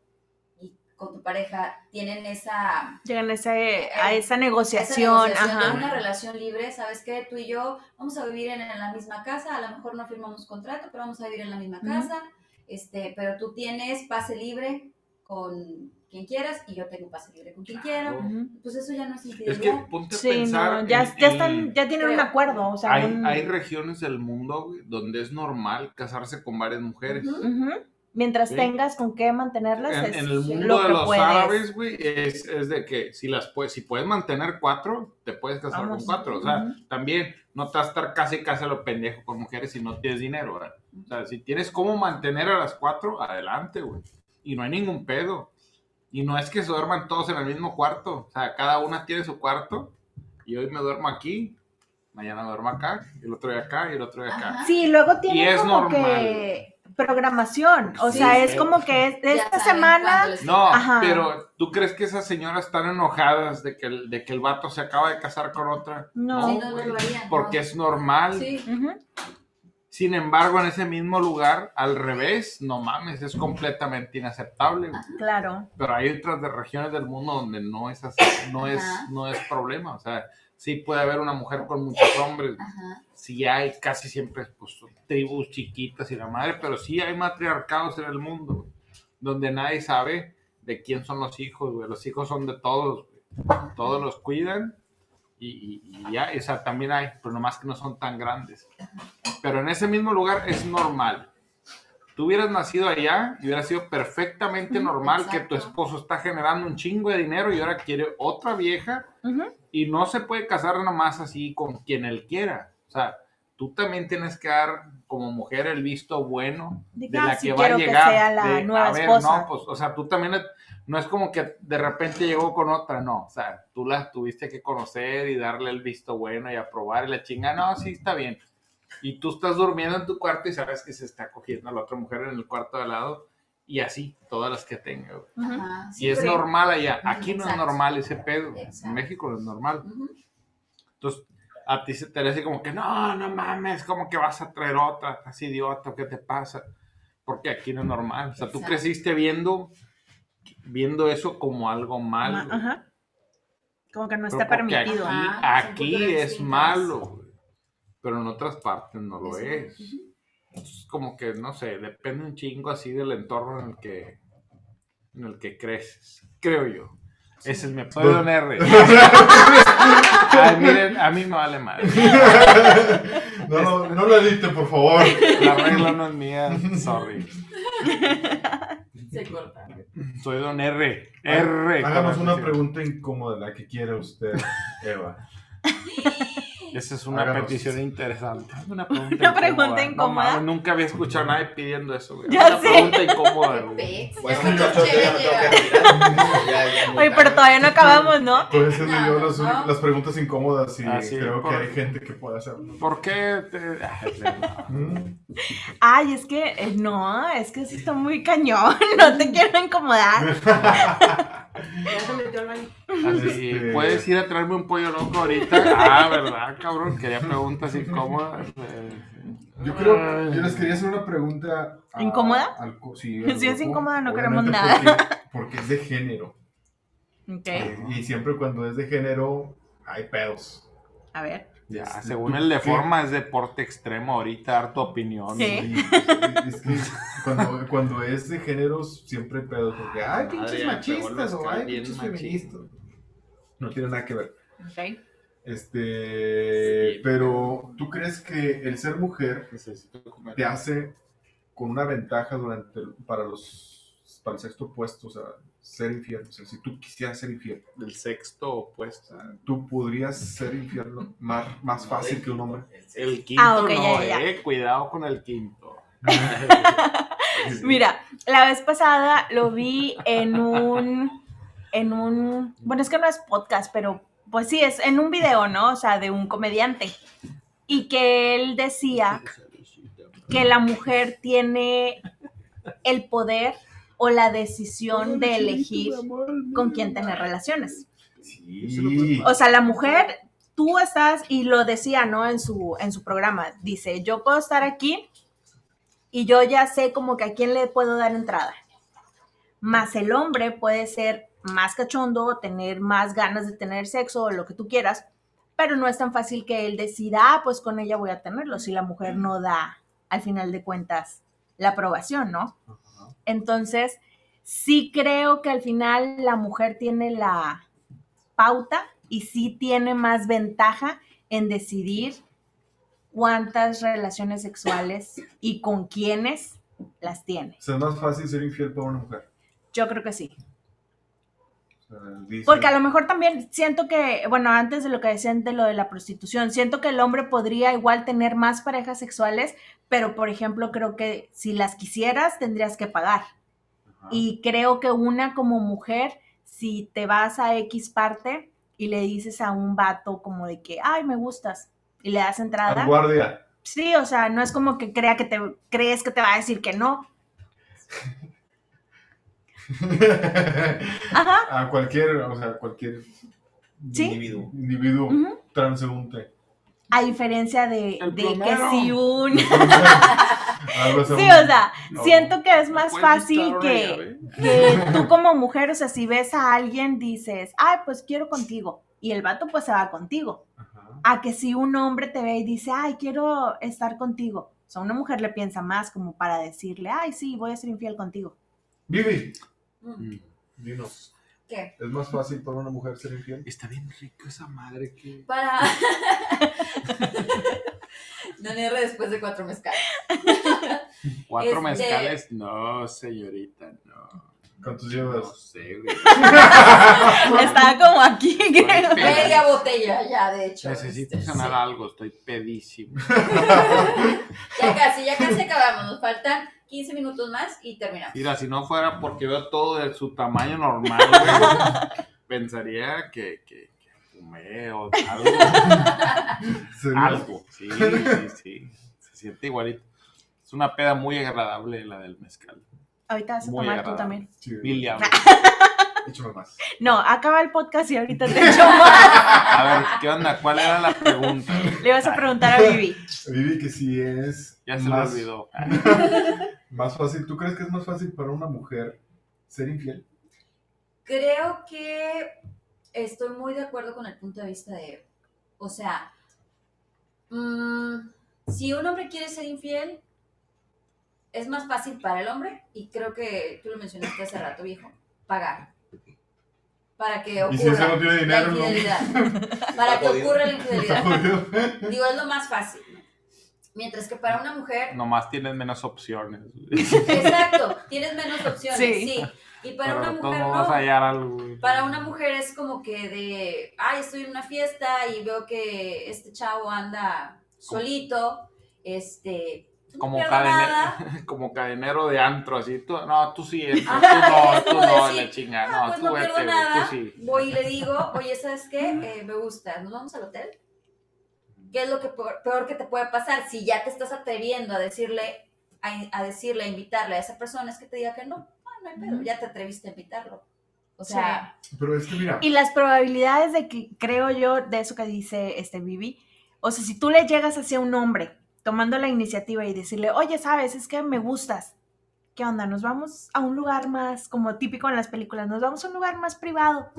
y con tu pareja tienen esa, Llegan a, ese- a esa esa negociación. de una relación libre, ¿sabes qué? Tú y yo vamos a vivir en, en la misma casa, a lo mejor no firmamos contrato, pero vamos a vivir en la misma casa, este, pero tú tienes pase libre con quien quieras y yo tengo pase libre con quien quiera. Pues eso ya no es infidelidad. Es que ponte a Sí, pensar. no, ya, en- ya en- están, ya tienen un acuerdo. O sea, hay, un- hay regiones del mundo güey, donde es normal casarse con varias mujeres. Mientras Sí. tengas con qué mantenerlas, En, es en el mundo lo de los puedes. árabes, güey, es, es de que si las puedes, si puedes mantener cuatro, te puedes casar Vamos. con cuatro. O sea, también no te vas a estar casi casi a lo pendejo con mujeres si no tienes dinero, ¿verdad? O sea, si tienes cómo mantener a las cuatro, adelante, güey. Y no hay ningún pedo. Y no es que se duerman todos en el mismo cuarto. O sea, cada una tiene su cuarto. Y hoy me duermo aquí, mañana duermo acá, y el otro día acá, y el otro día acá. Ajá. Sí, luego tienen es como normal. que programación. O Sí, sea, sí. es como que es- de Ya esta saben semana. No, Ajá. pero ¿tú crees que esas señoras están enojadas de que el, de que el vato se acaba de casar con otra? No. Sí, No, no, no porque es normal. Sí. Ujú. Sin embargo, en ese mismo lugar, al revés, no mames, es completamente inaceptable. Claro. Pero hay otras de regiones del mundo donde no es así, no es, no es problema. O sea, sí puede haber una mujer con muchos hombres, Ajá. sí hay casi siempre pues, tribus chiquitas y la madre, pero sí hay matriarcados en el mundo, donde nadie sabe de quién son los hijos, güey. Los hijos son de todos, güey. Todos los cuidan y, y- y ya, o sea, también hay, pero nomás que no son tan grandes. Pero en ese mismo lugar es normal. Tú hubieras nacido allá y hubiera sido perfectamente normal que tu esposo está generando un chingo de dinero y ahora quiere otra vieja y no se puede casar nomás así con quien él quiera. O sea, tú también tienes que dar como mujer el visto bueno de la "Ah, que va a quiero que llegar. sea la de, nueva a ver, esposa". no, pues, o sea, tú también, no es como que de repente llegó con otra, no. O sea, tú la tuviste que conocer y darle el visto bueno y aprobar y la chinga, no, sí, está bien. Y tú estás durmiendo en tu cuarto y sabes que se está cogiendo a la otra mujer en el cuarto de al lado y así, todas las que tenga. Sí, Y es normal allá. Aquí no es normal ese pedo. En Exacto. México no es normal. Entonces, a ti se te hace como que, no, no mames, como que vas a traer otra, estás idiota, ¿qué te pasa? Porque aquí no es normal. O sea, tú Exacto. creciste viendo, viendo eso como algo Ma- malo. Ajá. Como que no está permitido. Aquí, son aquí es distintas. malo, güey. pero en otras partes no lo es. Entonces, como que, no sé, depende un chingo así del entorno en el que, en el que creces, creo yo. Ese es mi... Soy Don R. Ay, miren, a mí me vale madre. No, no, no lo edite, por favor. La regla no es mía, sorry. Se corta. Soy Don R. R. Háganos una pregunta incómoda, la que quiera usted, Eva. Esa es una Háganos. petición interesante. Una pregunta Una pregunta No incómoda. nunca había escuchado a nadie pidiendo eso, güey. Ya una sé. pregunta incómoda, güey. Pues ya muchachos, yo ya me tengo que retirar. Ya, ya, Oye, pero todavía no acabamos, ¿no? Puede hacerle yo las, No. las preguntas incómodas y Ah, sí, creo por- que hay gente que puede hacerlo. ¿Por qué te.? Ay, no. Mm. Es que eh, no, es que sí está muy cañón. No te quiero incomodar. Ya se metió al baño. Así, Este- ¿puedes ir a traerme un pollo loco ahorita? Ah, ¿verdad, cabrón? Quería preguntas incómodas. eh. Yo creo, yo les quería hacer una pregunta. a- ¿Incómoda? al co- sí, Si es incómoda, no queremos nada. Porque, porque es de género. Ok, Eh, Y siempre cuando es de género, hay pedos. a ver. Ya, Este, según ¿tú el de qué? forma es deporte extremo ahorita, dar tu opinión. Sí. güey. Sí, es que cuando, cuando es de géneros siempre hay pedos. Porque hay pinches machistas o hay pinches feministas. No tiene nada que ver. Ok. Este, Sí. pero ¿tú crees que el ser mujer te hace con una ventaja durante para los para el sexto puesto, o sea, ser infiel? O sea, si tú quisieras ser infiel, Del sexto opuesto. tú podrías ser infiel ¿no? más, más fácil que un hombre. El quinto Ah, ok, no, ya, ya, ya. eh. Cuidado con el quinto. Mira, la vez pasada lo vi en un, en un, bueno, es que no es podcast, pero pues sí, es en un video, ¿no? O sea, de un comediante. Y que él decía que la mujer tiene el poder o la decisión de elegir con quién tener relaciones. Sí. O sea, la mujer, tú estás, y lo decía, ¿no? En su, en su programa, dice, yo puedo estar aquí y yo ya sé como que a quién le puedo dar entrada. Más el hombre puede ser más cachondo, tener más ganas de tener sexo o lo que tú quieras, pero no es tan fácil que él decida, ah, pues con ella voy a tenerlo, si la mujer no da, al final de cuentas, la aprobación, ¿no? Entonces, sí creo que al final la mujer tiene la pauta y sí tiene más ventaja en decidir cuántas relaciones sexuales y con quiénes las tiene. O sea, es más fácil ser infiel para una mujer. Yo creo que sí. Dice- Porque a lo mejor también siento que, bueno, antes de lo que decían de lo de la prostitución, siento que el hombre podría igual tener más parejas sexuales, pero por ejemplo creo que si las quisieras tendrías que pagar. Ajá. Y creo que una como mujer, si te vas a X parte y le dices a un vato como de que, ay, me gustas, y le das Al entrada, guardia. sí, o sea, no es como que crea que te crees que te va a decir que no. Ajá, a cualquier, o sea, cualquier Sí. Individuo. individuo transeúnte. A diferencia de, de que si un... Sí, o sea, No. siento que es ¿Me más fácil que, llave? que tú como mujer, o sea, si ves a alguien, dices, ay, pues quiero contigo. Y el vato pues se va contigo. Ajá. A que si un hombre te ve y dice, ay, quiero estar contigo. O sea, una mujer le piensa más como para decirle, ay, sí, voy a ser infiel contigo. Vivi, Mm, dinos. ¿Qué? ¿Es más fácil para una mujer ser infiel? Está bien rico esa madre que. Para. no R después de cuatro mezcales. Cuatro Este- mezcales, no, señorita, no. ¿Cuántos No llevas? sé, güey. Estaba como aquí. Ay, Media botella ya, de hecho. Necesito Este, sí. algo, estoy pedísimo. Ya casi, ya casi acabamos. Nos faltan 15 minutos más y terminamos. Mira, si no fuera porque veo todo de su tamaño normal, güey, pensaría que, que, que fumé o algo. Algo, sí, sí, sí. Se siente igualito. Es una peda muy agradable la del mezcal. Ahorita vas a Muy tomar tú también. Sí, Mil diablos. échame más. No, acaba el podcast y ahorita te echo más. A ver, ¿qué onda? ¿Cuál era la pregunta? Le vas a preguntar a Vivi. Vivi, que si es Ya se más, me olvidó. más fácil. ¿Tú crees que es más fácil para una mujer ser infiel? Creo que estoy muy de acuerdo con el punto de vista de, o sea, mm, si un hombre quiere ser infiel, es más fácil para el hombre, y creo que tú lo mencionaste hace rato, viejo, pagar. Para que ocurra Y si ese no tiene dinero, la no. infidelidad. Para que ocurra la infidelidad. Digo, es lo más fácil. Mientras que para una mujer, Nomás tienes menos opciones. exacto, tienes menos opciones, Sí. sí. Y para Pero una mujer no. vas a hallar algo. Para una mujer es como que de, ay, estoy en una fiesta y veo que este chavo anda solito, este, Como, cadene- nada. como cadenero de antro, así. Tú, no, tú sí, tú no, tú no, decir, la chinga. Ah, No, pues tú no vete, nada. tú sí. Voy y le digo, oye, ¿sabes qué? Eh, me gusta, ¿nos vamos al hotel? ¿Qué es lo que peor, peor que te puede pasar si ya te estás atreviendo a decirle, a, a decirle, a invitarle a esa persona, es que te diga que no? Ah, no hay pedo, ya te atreviste a invitarlo. O sea, Pero es que mira, Y las probabilidades de que, creo yo, de eso que dice este Vivi, o sea, si tú le llegas hacia un hombre tomando la iniciativa y decirle, oye, sabes, es que me gustas, ¿qué onda? Nos vamos a un lugar más, como típico en las películas, nos vamos a un lugar más privado.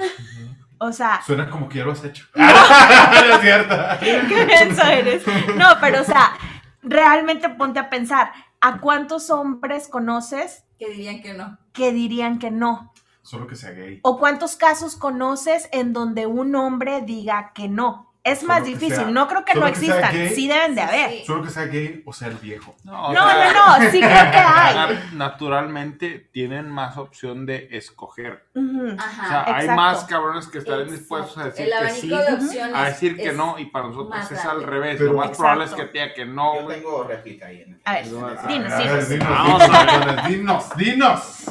O sea, suena como que ya lo has hecho. no es cierto. qué menso eres. No, pero o sea, realmente ponte a pensar, ¿a cuántos hombres conoces que dirían que no. que dirían que no? Solo que sea gay. ¿O cuántos casos conoces en donde un hombre diga que no? Es más difícil. sea- no creo que solo no que sea existan. gay. Sí deben de haber. sí. Solo que sea gay o sea el viejo. No, o No, sea, no, no. Sí creo que hay. na- Naturalmente tienen más opción de escoger. Ujú. O Ajá. sea, hay exacto. más cabrones que estarán dispuestos a Exacto. decir El que sí, a decir que no, y para nosotros es al revés. Pero- Lo más probable es Exacto. que diga que no, Yo tengo réplica ahí. En dinos, A ver, dinos. dinos, Vamos dinos, a dinos, dinos.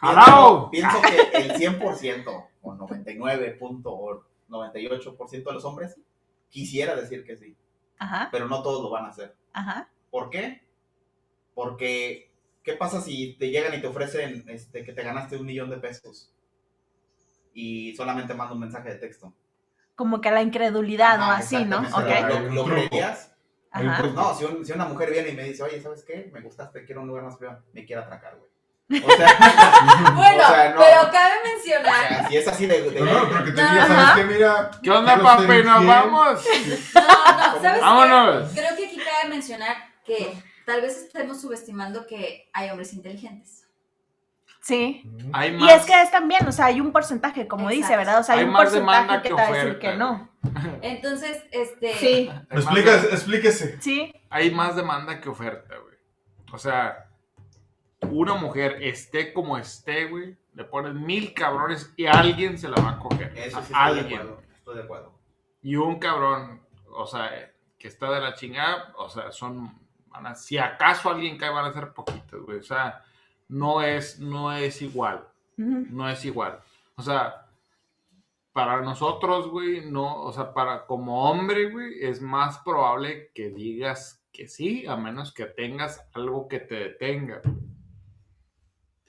Pienso, pienso que el 100% o 99.98% de los hombres quisiera decir que sí, Ajá, pero no todos lo van a hacer. ajá. ¿Por qué? Porque, ¿qué pasa si te llegan y te ofrecen este, que te ganaste un millón de pesos y solamente manda un mensaje de texto? Como que la incredulidad o Ajá, así, ¿no? exactamente. Ok. ¿Lo, lo un Ajá. No, si, un- si una mujer viene y me dice, oye, ¿sabes qué? Me gustaste, quiero un lugar más privado, me quiere atracar, güey. O sea, Bueno, O sea, no. pero cabe o mencionar. sea, si es así de... de- No, no, pero que te No, diga, ajá. ¿sabes qué? Mira. ¿Qué onda, papi? ¿Nos vamos? No, no, ¿sabes qué? Vámonos. Creo que aquí cabe mencionar que tal vez estemos subestimando que hay hombres inteligentes. Sí. Hay Y más, es que es también, o sea, hay un porcentaje, como dice. ¿verdad? O sea, hay, Hay un más porcentaje demanda que que te va a decir oferta. que no. Entonces, este. Sí, hay de- explíquese. sí. hay más demanda que oferta, güey. O sea, una mujer esté como esté, güey, le pones mil cabrones y alguien se la va a coger. Eso sí A estoy de alguien. acuerdo, estoy de acuerdo. Y un cabrón, o sea, que está de la chingada, o sea, son, van a- si acaso alguien cae, van a ser poquitos, güey. O sea, no es, no es igual, no es igual. O sea, para nosotros, güey, no, o sea, para como hombre, güey, es más probable que digas que sí, a menos que tengas algo que te detenga. güey.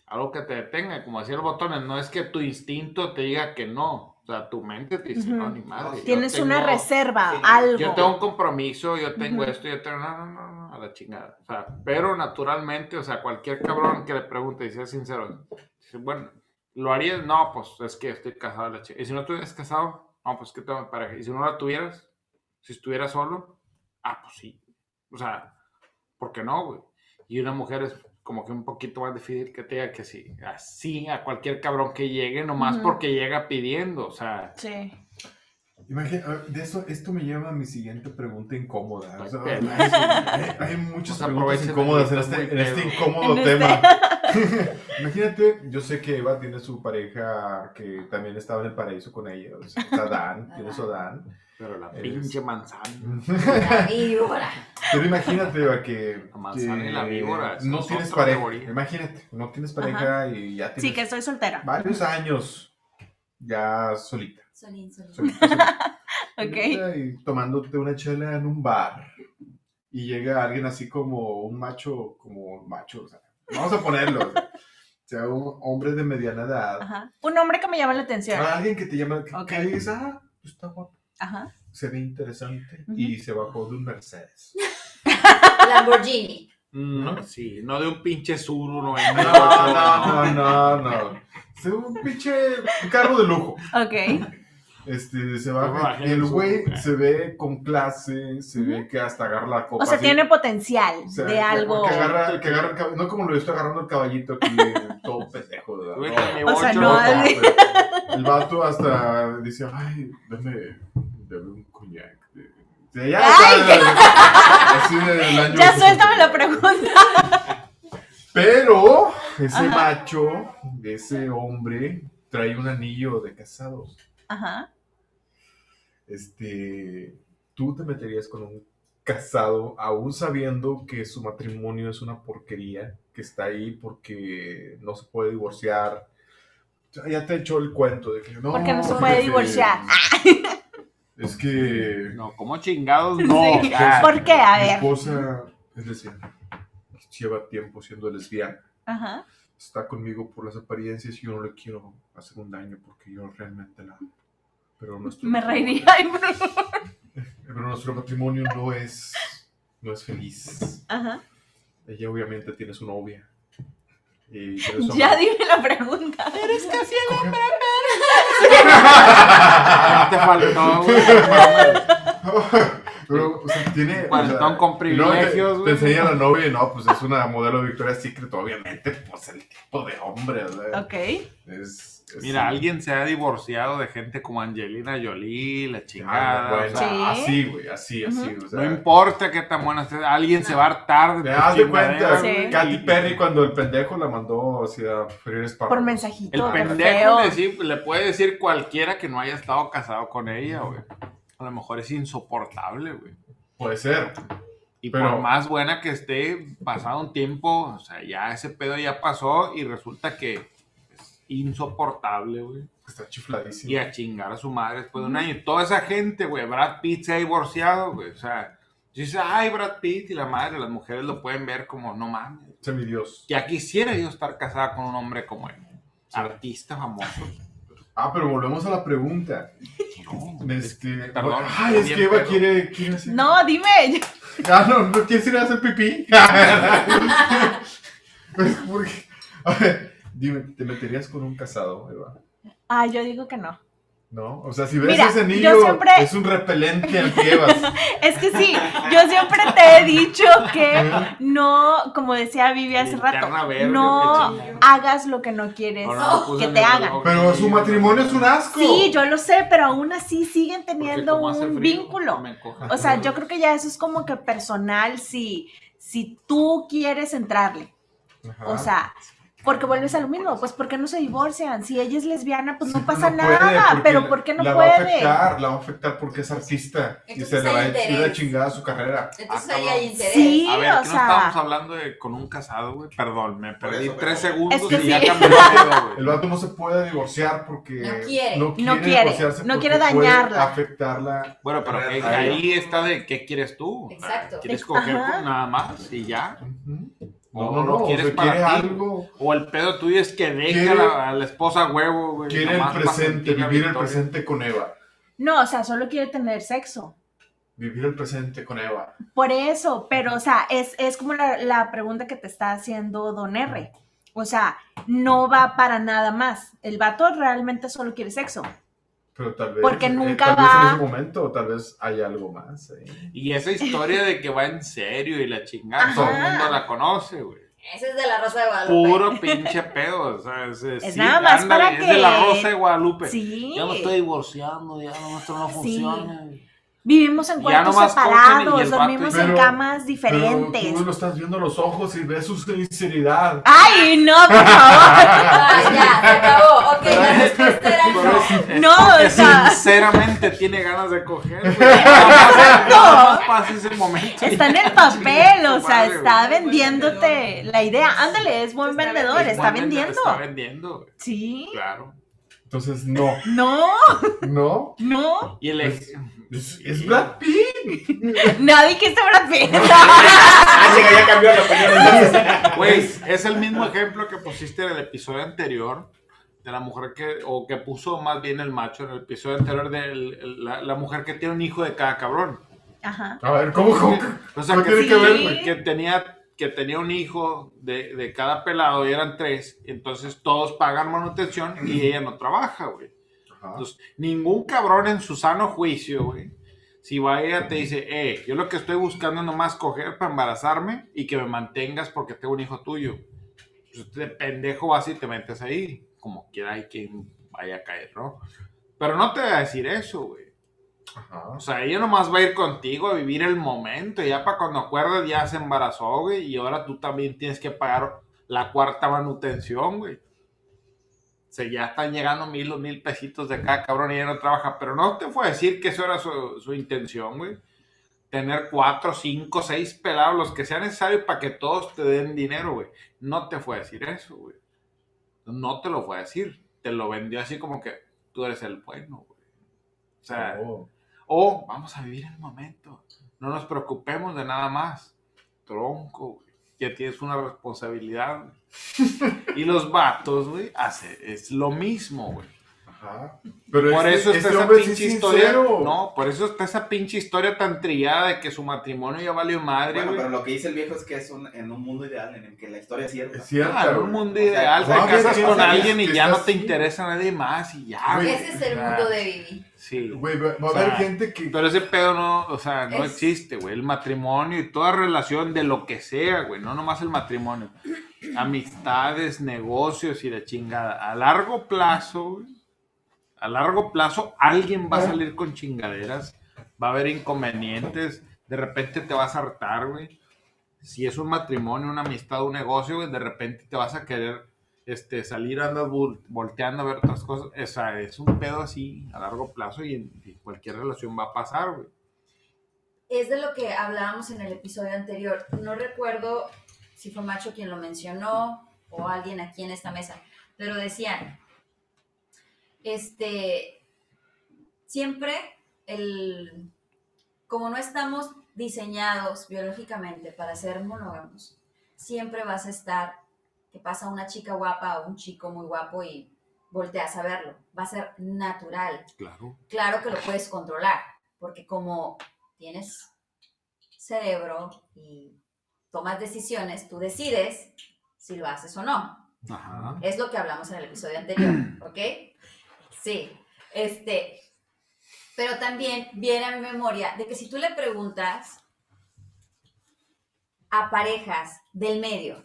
Algo que te detenga, como decía el botones, no es que tu instinto te diga que no. O sea, tu mente te dice, Ujú. no, ni madre. Tienes una reserva, sí, algo. Yo tengo un compromiso, yo tengo esto, yo tengo. No, no, no, no, a la chingada. O sea, pero naturalmente, o sea, cualquier cabrón que le pregunte y sea sincero, dice, bueno, ¿lo harías? No, pues es que estoy casado, la chica. Y si no estuvieras casado, no, pues que tengo pareja. Y si no la tuvieras, si estuvieras solo, ah, pues sí. O sea, ¿por qué no, güey? Y una mujer es como que un poquito más difícil que te diga que sí. Así a cualquier cabrón que llegue, nomás Ujú. porque llega pidiendo, o sea. Sí. Imagina, a de eso, esto me lleva a mi siguiente pregunta incómoda. O sea, Ay, hay, hay- muchas Pues preguntas aprovechen incómodas en este, en este incómodo En este- tema. Imagínate, yo sé que Eva tiene su pareja que también estaba en el paraíso con ella. O sea, está Dan, tiene su Dan. Pero la pinche manzana. Pero imagínate, que, la víbora, no es tienes pareja. categoría. Imagínate, no tienes pareja y ya Sí, tienes que soy soltera. varios años ya solita. Solín, solín. solita, solita. Ok. Y tomándote una chela en un bar. Y llega alguien así como un macho, como un macho, o sea, vamos a ponerlo. o sea, un hombre de mediana edad. Ajá. Un hombre que me llama la atención. Alguien que te llama, que, Ok. que dices, ah, pues está guapo. Ajá. Se ve interesante. Y se bajó de un Mercedes. Lamborghini. No, sí, no de un pinche Zuru No, 98. no, no, no, no. Es un pinche carro de lujo. Ok. Este, se Y el güey se ve con clase, se ve que hasta agarra la copa. O sea, así. tiene potencial O sea, de que- algo. Que agarra, que agarra no como lo estoy agarrando el caballito aquí, todo pendejo. No, O sea, no, así. El vato hasta dice, ay, dame, dame un coñac. Sea, ya, así del año Ya suéltame la 60. pregunta. Pero ese Ajá. macho, ese hombre, trae un anillo de casado. Ajá. Este, tú te meterías con un casado, aún sabiendo que su matrimonio es una porquería, que está ahí porque no se puede divorciar. Ya te echó el cuento de que no. Porque no se puede divorciar. Es que No, como chingados, no. Sí. Ah, ¿Por qué? A mi ver. esposa es lesbiana. Lleva tiempo siendo lesbiana. Ajá. Está conmigo por las apariencias y yo no le quiero hacer un daño porque yo realmente la amo. Pero nuestro Me reiría. Pero nuestro matrimonio no es, no es feliz. Ajá. Ella obviamente tiene su novia. Y Ya dime la pregunta. Eres casi Coge- te faltó, güey. Pero, o sea, tiene. o sea, con te- privilegios, Te, güey. enseña la novia y no, pues es una modelo de Victoria's Secret, obviamente, pues el tipo de hombre, o sea, Ok. es, es- Mira, alguien se ha divorciado de gente como Angelina Jolie, la chingada. Ah, bueno, o sea, Sí. así, güey, así, así, o sea. No importa qué tan buena esté, alguien se va a hartar Te de das tu de cuenta, Sí. Katy Perry cuando el pendejo la mandó hacia espárragos. Por mensajito. El pendejo le, le puede decir cualquiera que no haya estado casado con ella, güey. A lo mejor es insoportable, güey. Puede ser. Y Pero- por más buena que esté, pasado un tiempo, o sea, ya ese pedo ya pasó y resulta que es insoportable, güey. Está chifladísimo. Y a chingar a su madre después de un año. Y toda esa gente, güey, Brad Pitt se ha divorciado, güey. O sea, dice, ay, Brad Pitt y la madre, las mujeres lo pueden ver como, no mames. Semidios. Ya quisiera yo estar casada con un hombre como él. Artista famoso. Ah, pero volvemos a la pregunta. No, Este, Perdón, Ay, es que Eva quiere, quiere hacer. No, dime. Ah, no, ¿no quieres ir a hacer pipí? Pues, porque- A ver, dime, ¿te meterías con un casado, Eva? Ah, yo digo que no. ¿No? O sea, si ves Mira, ese anillo, siempre- es un repelente al que llevas. Es que sí, yo siempre te he dicho que no, como decía Vivi hace rato, verde, no hagas lo que no quieres que te hagan. Pero su matrimonio es un asco. Sí, yo lo sé, pero aún así siguen teniendo un frío, vínculo. O sea, yo creo que ya eso es como que personal si, si tú quieres entrarle. Ajá. O sea, porque vuelves a lo mismo, pues ¿por qué no se divorcian? Si ella es lesbiana, pues Sí, no pasa no puede, nada, pero ¿por qué no la Va a puede? afectar, la va a afectar porque es artista y se le va a ir a chingada su carrera. Entonces Ah, ahí hay interés. Sí, A ver, o que no estábamos hablando de con un casado, güey. Perdón, me perdí eso, tres segundos Es que y ya cambió el pedo, El güey. vato no se puede divorciar porque No quiere. No quiere, divorciarse no porque quiere puede dañarla. afectarla. Bueno, pero que- ahí está de qué quieres tú. Exacto. ¿Quieres Ex- coger ajá. nada más y ya? No, O no, no. O quieres sea, para ti. algo. O el pedo tuyo es que deja Quiere- a la, a la esposa huevo, güey. Quiere el presente, vivir el presente con Eva. No, o sea, solo quiere tener sexo. Vivir el presente con Eva. Por eso, pero, o sea, es, es como la, la pregunta que te está haciendo Don R. O sea, no va para nada más. El vato realmente solo quiere sexo. Pero tal vez. Porque eh, nunca tal vez va- en ese momento, tal vez hay algo más. ahí. Y esa historia de que va en serio y la chingada, Ajá. todo el mundo la conoce, güey. Ese es de la Rosa de Guadalupe. Puro pinche pedo, o sea, es, Es sí, nada más ándale, para es de la que- Rosa de Guadalupe. Sí. Ya me estoy divorciando, ya no, esto no Sí. Vivimos en cuartos separados, dormimos en camas Pero diferentes. tú lo estás viendo a los ojos y ves su sinceridad. Ay, no, por favor. Ah, ya, se acabó. Ok, la respuesta era Pero no. No, o sea- sinceramente tiene ganas de coger, pasa ese momento. Está en el papel, o sea, Madre, está vendiéndote la idea. Ándale, es buen Está vendedor, Es está vendiendo. Está vendiendo, güey. Sí. Claro. Entonces, no. No, No. no. Y el Es, es, es Brad Pitt. Nadie que Brad Pitt. Ah, sí, ya cambió la opinión. Güey, es el mismo ejemplo que pusiste en el episodio anterior de la mujer que, o que puso más bien el macho en el episodio anterior de el- la, la mujer que tiene un hijo de cada cabrón. Ajá. A ver, ¿cómo? cómo? O sea, ¿Qué que, tiene que ver, Sí. que tenía, que tenía un hijo de, de cada pelado y eran tres, entonces todos pagan manutención y ella no trabaja, güey. Entonces, ningún cabrón en su sano juicio, güey, si va ella te dice, eh, yo lo que estoy buscando es nomás coger para embarazarme y que me mantengas porque tengo un hijo tuyo. Pues de pendejo vas y te metes ahí, como quiera hay quien vaya a caer, ¿no? Pero no te va a decir eso, güey. Ajá. O sea, ella nomás va a ir contigo a vivir el momento. Y ya para cuando acuerdas, ya se embarazó, güey. Y ahora tú también tienes que pagar la cuarta manutención, güey. O sea, ya están llegando mil o mil pesitos de cada cabrón y ella no trabaja. Pero no te fue a decir que eso era su, su intención, güey. Tener cuatro, cinco, seis pelados, los que sea necesario para que todos te den dinero, güey. No te fue a decir eso, güey. No te lo fue a decir. Te lo vendió así como que tú eres el bueno, güey. O sea, o vamos a vivir el momento. No nos preocupemos de nada más. Tronco, güey. Ya tienes una responsabilidad. y los vatos, güey, hace, es lo mismo, güey. Ajá. Pero Por este- eso está este esa sí pinche es historia. sincero. No, por eso está esa pinche historia tan trillada de que su matrimonio ya valió madre, Bueno, güey. pero lo que dice el viejo es que es un, en un mundo ideal en el que la historia es cierta. Es cierto. Claro, un mundo O sea, ideal, te casas con alguien y ya no te así. interesa nadie más y ya, Güey. Ese es el mundo de Vivi. Sí. Güey, va, va a O sea, haber gente que. Pero ese pedo no, o sea, no Es- existe, güey. El matrimonio y toda relación de lo que sea, güey. No nomás el matrimonio. Amistades, negocios y la chingada. A largo plazo, güey. A largo plazo, alguien va a salir con chingaderas. Va a haber inconvenientes. De repente te vas a hartar, güey. Si es un matrimonio, una amistad, un negocio, güey, de repente te vas a querer este, salir, andas vol- volteando a ver otras cosas. O sea, es un pedo así a largo plazo y en y cualquier relación va a pasar, güey. Es de lo que hablábamos en el episodio anterior. No recuerdo si fue Macho quien lo mencionó o alguien aquí en esta mesa, pero decían, este, siempre el, como no estamos diseñados biológicamente para ser monógamos, siempre vas a estar que pasa una chica guapa o un chico muy guapo y volteas a verlo. Va a ser natural. Claro. Claro que lo puedes controlar, porque como tienes cerebro y tomas decisiones, tú decides si lo haces o no. Ajá. Es lo que hablamos en el episodio anterior, ¿ok? Sí, este, pero también viene a mi memoria de que si tú le preguntas a parejas del medio,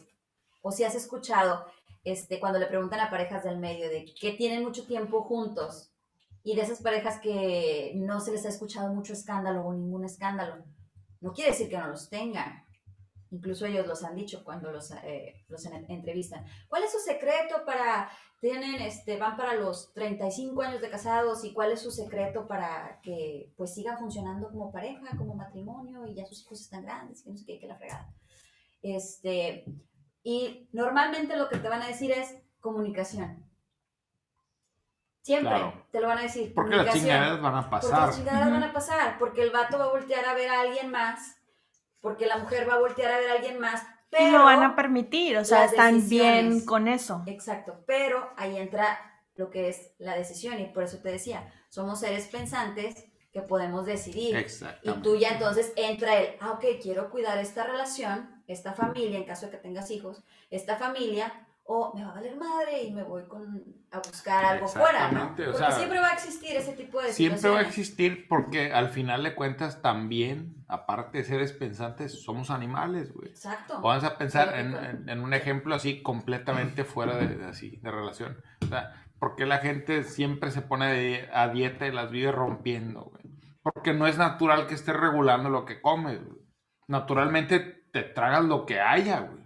o si has escuchado este, cuando le preguntan a parejas del medio de que tienen mucho tiempo juntos y de esas parejas que no se les ha escuchado mucho escándalo o ningún escándalo, no quiere decir que no los tengan. Incluso ellos los han dicho cuando los, eh, los en- entrevistan. ¿Cuál es su secreto para, tienen, este, van para los 35 años de casados y cuál es su secreto para que pues sigan funcionando como pareja, como matrimonio y ya sus hijos están grandes, que no sé qué, que la fregada? Este, y normalmente lo que te van a decir es comunicación. Siempre Claro. te lo van a decir. Porque las chingaderas van a Porque pasar. las chingaderas van a pasar, porque el vato va a voltear a ver a alguien más, porque la mujer va a voltear a ver a alguien más, y lo van a permitir, o sea, están bien con eso. Exacto, pero ahí entra lo que es la decisión y por eso te decía, somos seres pensantes que podemos decidir. Y Exactamente. tú ya entonces entra el, ah, ok, quiero cuidar esta relación, esta familia, en caso de que tengas hijos, esta familia, o me va a valer madre y me voy con, a buscar algo fuera, ¿no? Exactamente, o Porque sea, siempre va a existir ese tipo de Siempre va a existir porque al final de cuentas también, aparte de seres pensantes, somos animales, güey. Exacto. Vamos a pensar en, en- en un ejemplo así completamente fuera de, de así, de relación. O sea, ¿por qué la gente siempre se pone de- a dieta y las vive rompiendo, güey? Porque no es natural que estés regulando lo que comes, güey. Naturalmente te tragas lo que haya, güey.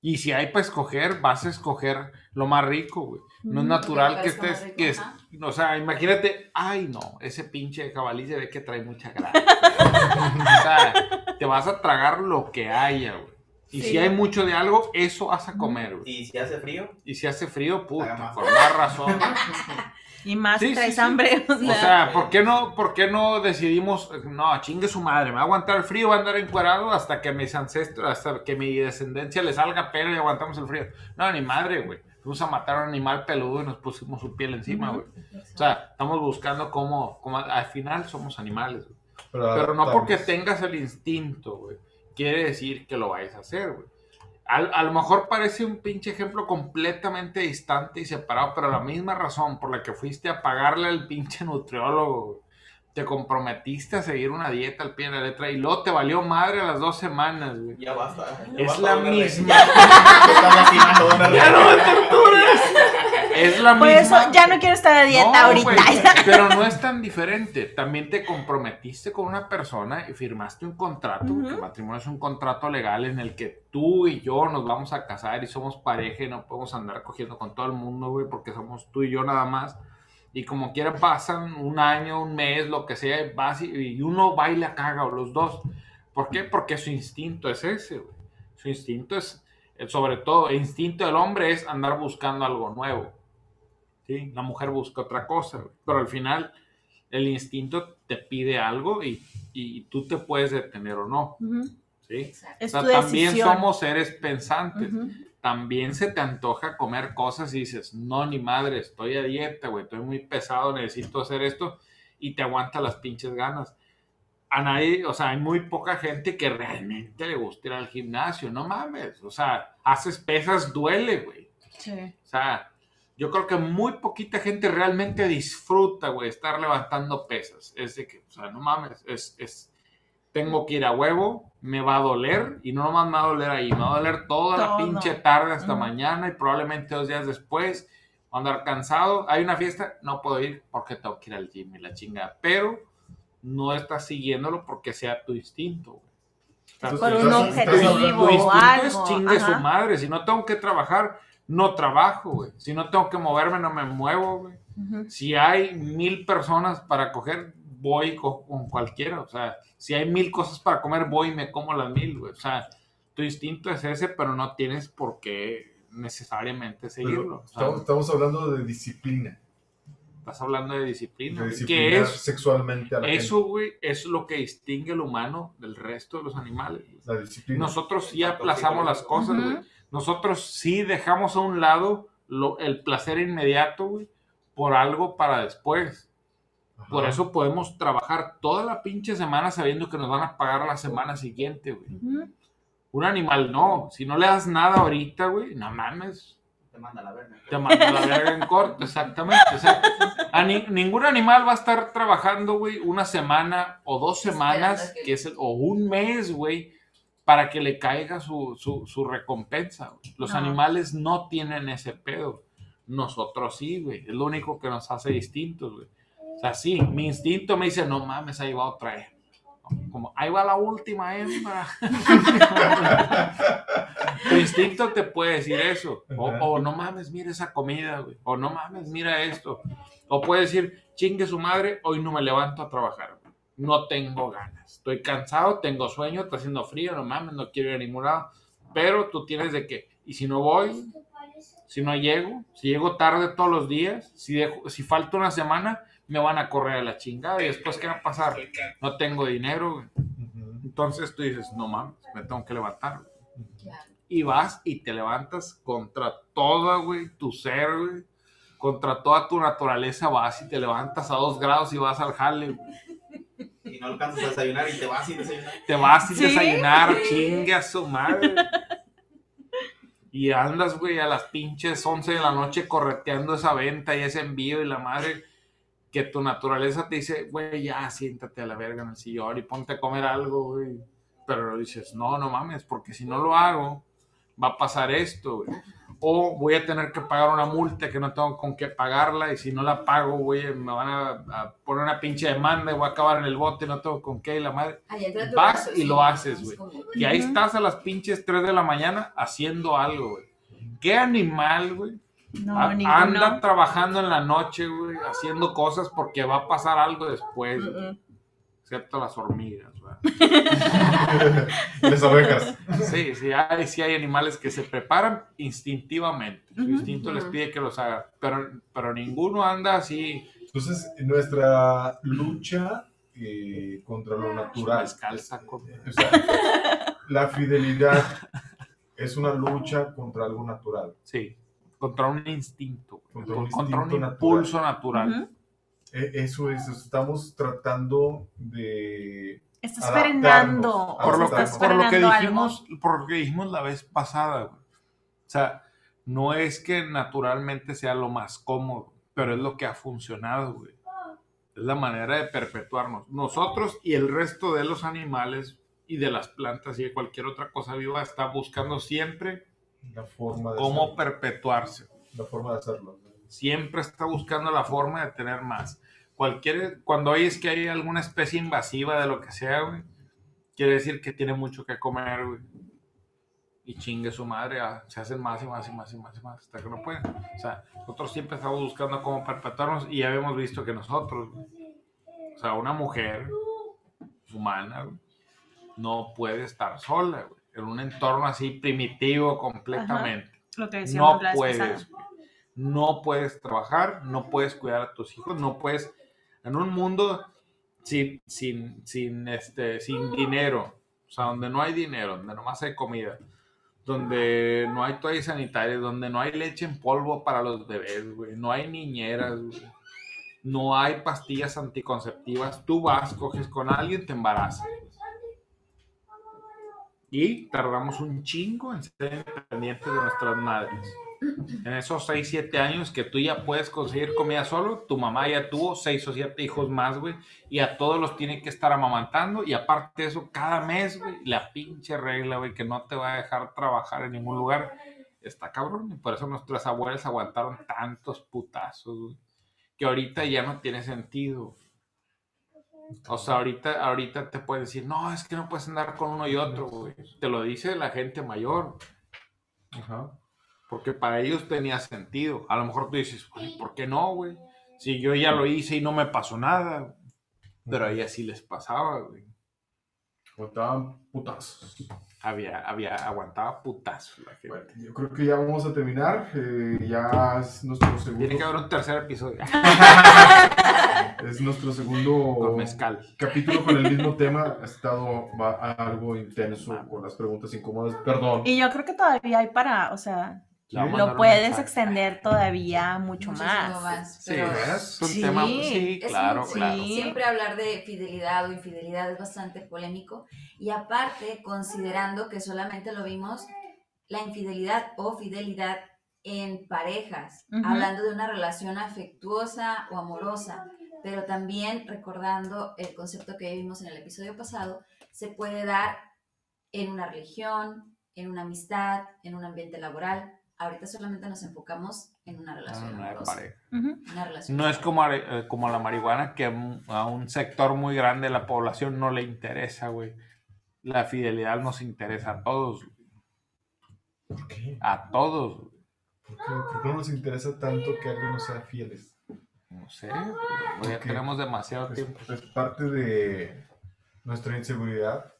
Y si hay para escoger, vas a escoger lo más rico, güey. No es Ujú. natural que estés, rico, que es- o sea, imagínate, ay no, ese pinche jabalí se ve que trae mucha grasa. o sea, te vas a tragar lo que haya, güey. Y Sí. si hay mucho de algo, eso vas a comer, güey. Y si hace frío, Y si hace frío, puta, por más razón. Y más Sí, si traes sí, hambre. O O sea, sea, ¿por qué no, por qué no decidimos, no, chingue su madre, me va a aguantar el frío, va a andar encuerado hasta que mis ancestros, hasta que mi descendencia le salga pelo y aguantamos el frío? No, ni madre, güey. Fuimos a matar a un animal peludo y nos pusimos su piel encima, güey. O sea, estamos buscando cómo, cómo al final somos animales, güey. Pero, Pero no porque tengas el instinto, güey, quiere decir que lo vayas a hacer, güey. Al- A, lo mejor parece un pinche ejemplo completamente distante y separado, pero la misma razón por la que fuiste a pagarle al pinche nutriólogo, te comprometiste a seguir una dieta al pie de la letra y luego te valió madre a las dos semanas, güey. ya basta. ya Es basta, la misma. Me están lastimando, don Ernesto. Es la por misma. eso ya no quiero estar a dieta No, ahorita. pero no es tan diferente. También te comprometiste con una persona y firmaste un contrato, porque el matrimonio es un contrato legal en el que tú y yo nos vamos a casar y somos pareja y no podemos andar cogiendo con todo el mundo, güey, porque somos tú y yo nada más. Y como quiera pasan un año, un mes, lo que sea, y vas y, y uno va y la caga, o los dos. ¿Por qué? Porque su instinto es ese, güey. Su instinto es, eh, sobre todo, el instinto del hombre es andar buscando algo nuevo. ¿Sí? La mujer busca otra cosa, güey. pero al final el instinto te pide algo y, y tú te puedes detener o no. ¿sí? O sea, también decisión. somos seres pensantes. Ujú. También se te antoja comer cosas y dices, no, ni madre, estoy a dieta, güey, estoy muy pesado, necesito hacer esto y te aguanta las pinches ganas. A nadie, o sea, hay muy poca gente que realmente le gusta ir al gimnasio, no mames, o sea, haces pesas, duele, güey. Sí. O sea, yo creo que muy poquita gente realmente disfruta, güey, estar levantando pesas. Es de que, o sea, no mames, es, es, tengo que ir a huevo, me va a doler, y no nomás me va a doler ahí, me va a doler toda la Todo. pinche tarde hasta Ujú. mañana y probablemente dos días después, andar cansado, hay una fiesta, no puedo ir porque tengo que ir al gym y la chingada, pero no estás siguiéndolo porque sea tu instinto, güey. Por un objetivo tu instinto algo. es chingue su ajá. madre. Si no tengo que trabajar, no trabajo, güey. Si no tengo que moverme, no me muevo, güey. Si hay mil personas para coger, voy co- con cualquiera. O sea, si hay mil cosas para comer, voy y me como las mil, güey. O sea, tu instinto es ese, pero no tienes por qué necesariamente seguirlo. Estamos hablando de disciplina. Estás hablando de disciplina. De que es sexualmente a la eso, güey, es lo que distingue al humano del resto de los animales. La disciplina. Nosotros sí aplazamos las cosas, güey. Nosotros sí dejamos a un lado lo- el placer inmediato, güey, por algo para después. Ajá. Por eso podemos trabajar toda la pinche semana sabiendo que nos van a pagar la semana siguiente, güey. Un animal no. Si no le das nada ahorita, güey, no mames. Te manda la verga. Te manda la verga en corto, exactamente. O sea, a ni- ningún animal va a estar trabajando, güey, una semana o dos semanas, que- que es el- o un mes, güey, para que le caiga su, su, su recompensa. Los No. animales no tienen ese pedo. Nosotros sí, güey. Es lo único que nos hace distintos, güey. O sea, sí, mi instinto me dice, no mames, ahí va otra hembra. Como, ahí va la última hembra. tu instinto te puede decir eso. O, no mames, mira esa comida, güey. O no mames, mira esto. O puede decir, chingue su madre, hoy no me levanto a trabajar. güey. No tengo ganas. Estoy cansado, tengo sueño, está haciendo frío, no mames, no quiero ir a ningún lado. Pero tú tienes de que, y si no voy, si no llego, si llego tarde todos los días, si, dejo, si falta una semana, me van a correr a la chingada. Y después, ¿qué va a pasar? No tengo dinero, güey. Ujú, Entonces tú dices, no mames, me tengo que levantar. Y vas y te levantas contra toda, güey, tu ser, güey. Contra toda tu naturaleza vas y te levantas a dos grados y vas al jale, güey. Y no alcanzas a desayunar y te vas sin desayunar. Te vas sin ¿Sí? desayunar, Sí. chingue a su madre. Y andas, güey, a las pinches 11 de la noche correteando esa venta y ese envío y la madre que tu naturaleza te dice, güey, ya siéntate a la verga en el sillón y ponte a comer algo, güey. Pero dices, no, no mames, porque si no lo hago, va a pasar esto, güey. O voy a tener que pagar una multa que no tengo con qué pagarla y si no la pago, güey, me van a, a poner una pinche demanda y voy a acabar en el bote y no tengo con qué y la madre. Vas y lo haces, es güey. Y ahí estás a las pinches 3 de la mañana haciendo algo, güey. ¿Qué animal, güey? No, a- ninguno. anda trabajando en la noche, güey, haciendo cosas porque va a pasar algo después, excepto las hormigas. Las abejas. Sí, sí hay, sí hay animales que se preparan instintivamente. Su instinto les pide que los haga, pero, pero ninguno anda así Entonces, nuestra lucha eh, contra lo natural. descalza. con- O sea, la fidelidad es una lucha contra algo natural. Sí, contra un instinto, Contra un contra un instinto impulso natural. Ujú. E- Eso es, estamos tratando de... Estás frenando. o por sea, lo, estás por lo que frenando algo. dijimos, por lo que dijimos la vez pasada, güey. O sea, no es que naturalmente sea lo más cómodo, pero es lo que ha funcionado, güey. Es la manera de perpetuarnos. Nosotros y el resto de los animales y de las plantas y de cualquier otra cosa viva está buscando siempre La forma de, cómo hacerlo, perpetuarse. la forma de hacerlo. Siempre está buscando la forma de tener más. Cualquier, cuando oyes que hay alguna especie invasiva de lo que sea, güey, quiere decir que tiene mucho que comer, güey. Y chingue su madre, ah, se hacen más y más y más y más y más hasta que no pueden. O sea, nosotros siempre estamos buscando cómo perpetuarnos y ya habíamos visto que nosotros, güey, o sea, una mujer humana, güey, no puede estar sola, güey, en un entorno así primitivo completamente. Lo que no la puedes, no puedes trabajar, no puedes cuidar a tus hijos, no puedes, en un mundo sin, sin, sin, este, sin dinero, o sea, donde no hay dinero, donde nomás hay comida, donde no hay toallas sanitarias, donde no hay leche en polvo para los bebés, güey, no hay niñeras, güey, no hay pastillas anticonceptivas, tú vas, coges con alguien, te embarazas. Y tardamos un chingo en ser independientes de nuestras madres. En esos 6, 7 años que tú ya puedes conseguir comida solo, tu mamá ya tuvo 6 o 7 hijos más, güey, y a todos los tiene que estar amamantando, y aparte de eso, cada mes, güey, la pinche regla, güey, que no te va a dejar trabajar en ningún lugar, está cabrón, y por eso nuestras abuelas aguantaron tantos putazos, güey, que ahorita ya no tiene sentido. O sea, ahorita, ahorita te pueden decir, no, es que no puedes andar con uno y otro, güey. Te lo dice la gente mayor. Ajá. Porque para ellos tenía sentido. A lo mejor tú dices, "Güey, ¿por qué no, güey? Si yo ya lo hice y no me pasó nada. Pero a ellas sí les pasaba, güey. Botaban putazos. Había, había, aguantaba putazos la gente. Bueno, yo creo que ya vamos a terminar. eh, ya es nuestro segundo. Tiene que haber un tercer episodio Es nuestro segundo con mezcal. capítulo con el mismo tema. Ha estado va- algo intenso con las preguntas incómodas. Perdón. Y yo creo que todavía hay para, o sea, lo puedes extender todavía mucho Muchísimo más. más. Sí, pero es un Sí. tema, sí, es claro, un- claro. sí. Siempre hablar de fidelidad o infidelidad es bastante polémico. Y aparte, considerando que solamente lo vimos la infidelidad o fidelidad en parejas, hablando de una relación afectuosa o amorosa, pero también recordando el concepto que vimos en el episodio pasado, se puede dar en una religión, en una amistad, en un ambiente laboral. Ahorita solamente nos enfocamos en una relación no hay amorosa. pareja. Ujú. Una relación No es como, eh, como la marihuana que a un, a un sector muy grande de la población no le interesa, güey. La fidelidad nos interesa a todos, güey. ¿Por qué? a todos. güey. ¿Por qué? ¿Por qué no nos interesa tanto que alguien nos sea fieles? No sé, güey, ya tenemos demasiado Es, tiempo. es parte de nuestra inseguridad.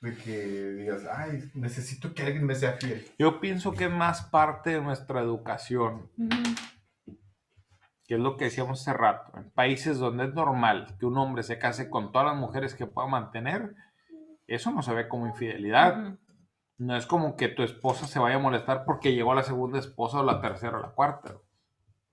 De que digas, ay, necesito que alguien me sea fiel. Yo pienso que es más parte de nuestra educación, que es lo que decíamos hace rato. En países donde es normal que un hombre se case con todas las mujeres que pueda mantener, eso no se ve como infidelidad. No es como que tu esposa se vaya a molestar porque llegó la segunda esposa o la tercera o la cuarta.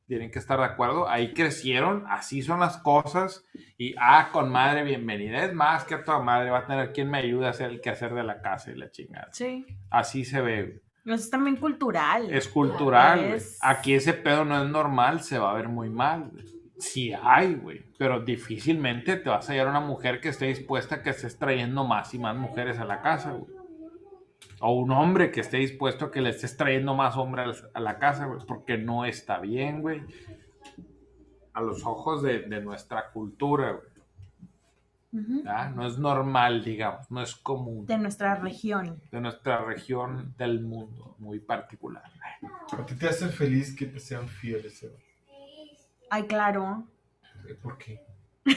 Tienen que estar de acuerdo. Ahí crecieron, así son las cosas. Y, ah, con madre, bienvenida. Es más que a toda madre va a tener quien me ayude a hacer el quehacer de la casa y la chingada. Sí. Así se ve. Eso es también cultural. Es cultural. Es- Aquí ese pedo no es normal, se va a ver muy mal. Sí hay, güey. Pero difícilmente te vas a hallar una mujer que esté dispuesta a que estés trayendo más y más mujeres a la casa, güey. O un hombre que esté dispuesto a que le estés trayendo más hombres a la casa, güey. Porque no está bien, güey. A los ojos de, de nuestra cultura, güey. ¿ah? No es normal, digamos. No es común. De nuestra región. De nuestra región del mundo. Muy particular. ¿A ti te hace feliz que te sean fieles, Eva? Ay, claro. Eh, ¿Por qué?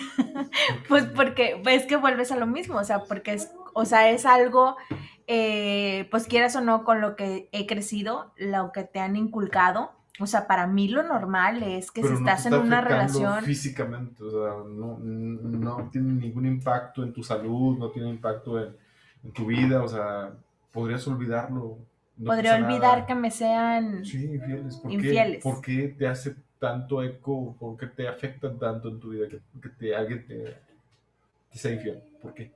Pues porque es que vuelves a lo mismo, o sea, porque es, o sea, es algo, eh, pues quieras o no, con lo que he crecido, lo que te han inculcado. O sea, para mí lo normal es que Pero si no estás en una relación, Físicamente, o sea, no, no tiene ningún impacto en tu salud, no tiene impacto en, en tu vida, o sea, podrías olvidarlo. no podría olvidar nada. que me sean... Sí, infieles. ¿Por Infieles. Qué? ¿Por qué te hace tanto eco? ¿Por qué te afecta tanto en tu vida que, que te, alguien te, te sea infiel? ¿Por qué?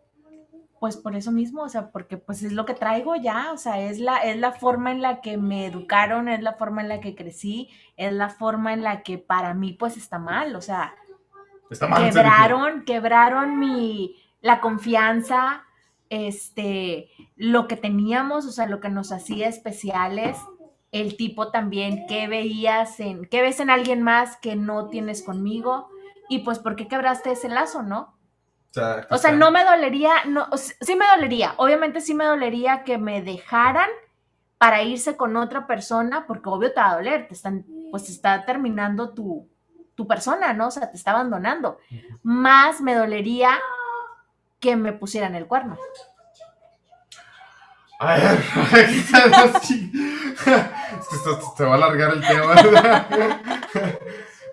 Pues por eso mismo, o sea, porque pues es lo que traigo ya, o sea, es la, es la forma en la que me educaron, es la forma en la que crecí, es la forma en la que para mí pues está mal, o sea, Está mal. quebraron, quebraron mi, la confianza, este, lo que teníamos, o sea, lo que nos hacía especiales, el tipo también, qué veías en, qué ves en alguien más que no tienes conmigo, y pues por qué quebraste ese lazo, ¿no? O sea, O sea, está- no me dolería, no, sí me dolería, obviamente sí me dolería que me dejaran para irse con otra persona, porque obvio te va a doler, te están, pues te está terminando tu, tu persona, ¿no? O sea, te está abandonando. Más me dolería que me pusieran el cuerno. Ay, así. Es que esto- se va a alargar el tema.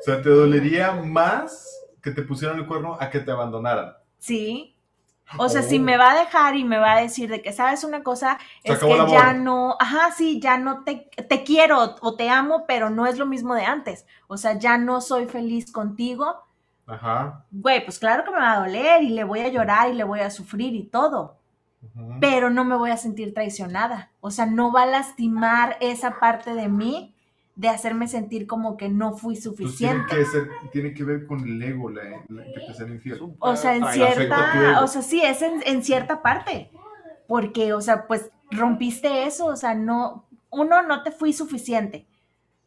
O sea, ¿te dolería más que te pusieran el cuerno a que te abandonaran? Sí. O sea, Oh. si me va a dejar y me va a decir de que, ¿sabes una cosa? Se es que ya no, ajá, sí, ya no te, te quiero o te amo, pero no es lo mismo de antes. O sea, ya no soy feliz contigo. Ajá. Güey, pues claro que me va a doler y le voy a llorar y le voy a sufrir y todo, pero no me voy a sentir traicionada. O sea, no va a lastimar esa parte de mí de hacerme sentir como que no fui Entonces, Pues tiene suficiente. que, ser, tiene que ver con el ego la, la- que te sean infiel. O sea, en cierta, o sea, sí, es en, en cierta parte. Porque, o sea, pues rompiste eso, o sea, no, uno, no te fui suficiente.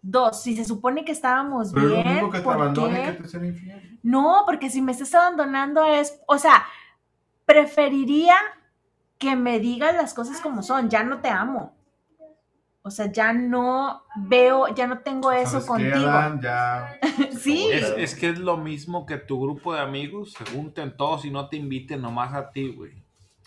Dos, si se supone que estábamos Pero es lo bien, mismo que te ¿por abandone qué? que te sean infiel. No, porque si me estás abandonando es, o sea, preferiría que me digas las cosas como son, ya no te amo. O sea, ya no veo, ya no tengo eso ¿Sabes qué, contigo. Adán? Ya. Sí, Es, es que es lo mismo que tu grupo de amigos se junten todos y no te inviten nomás a ti, güey.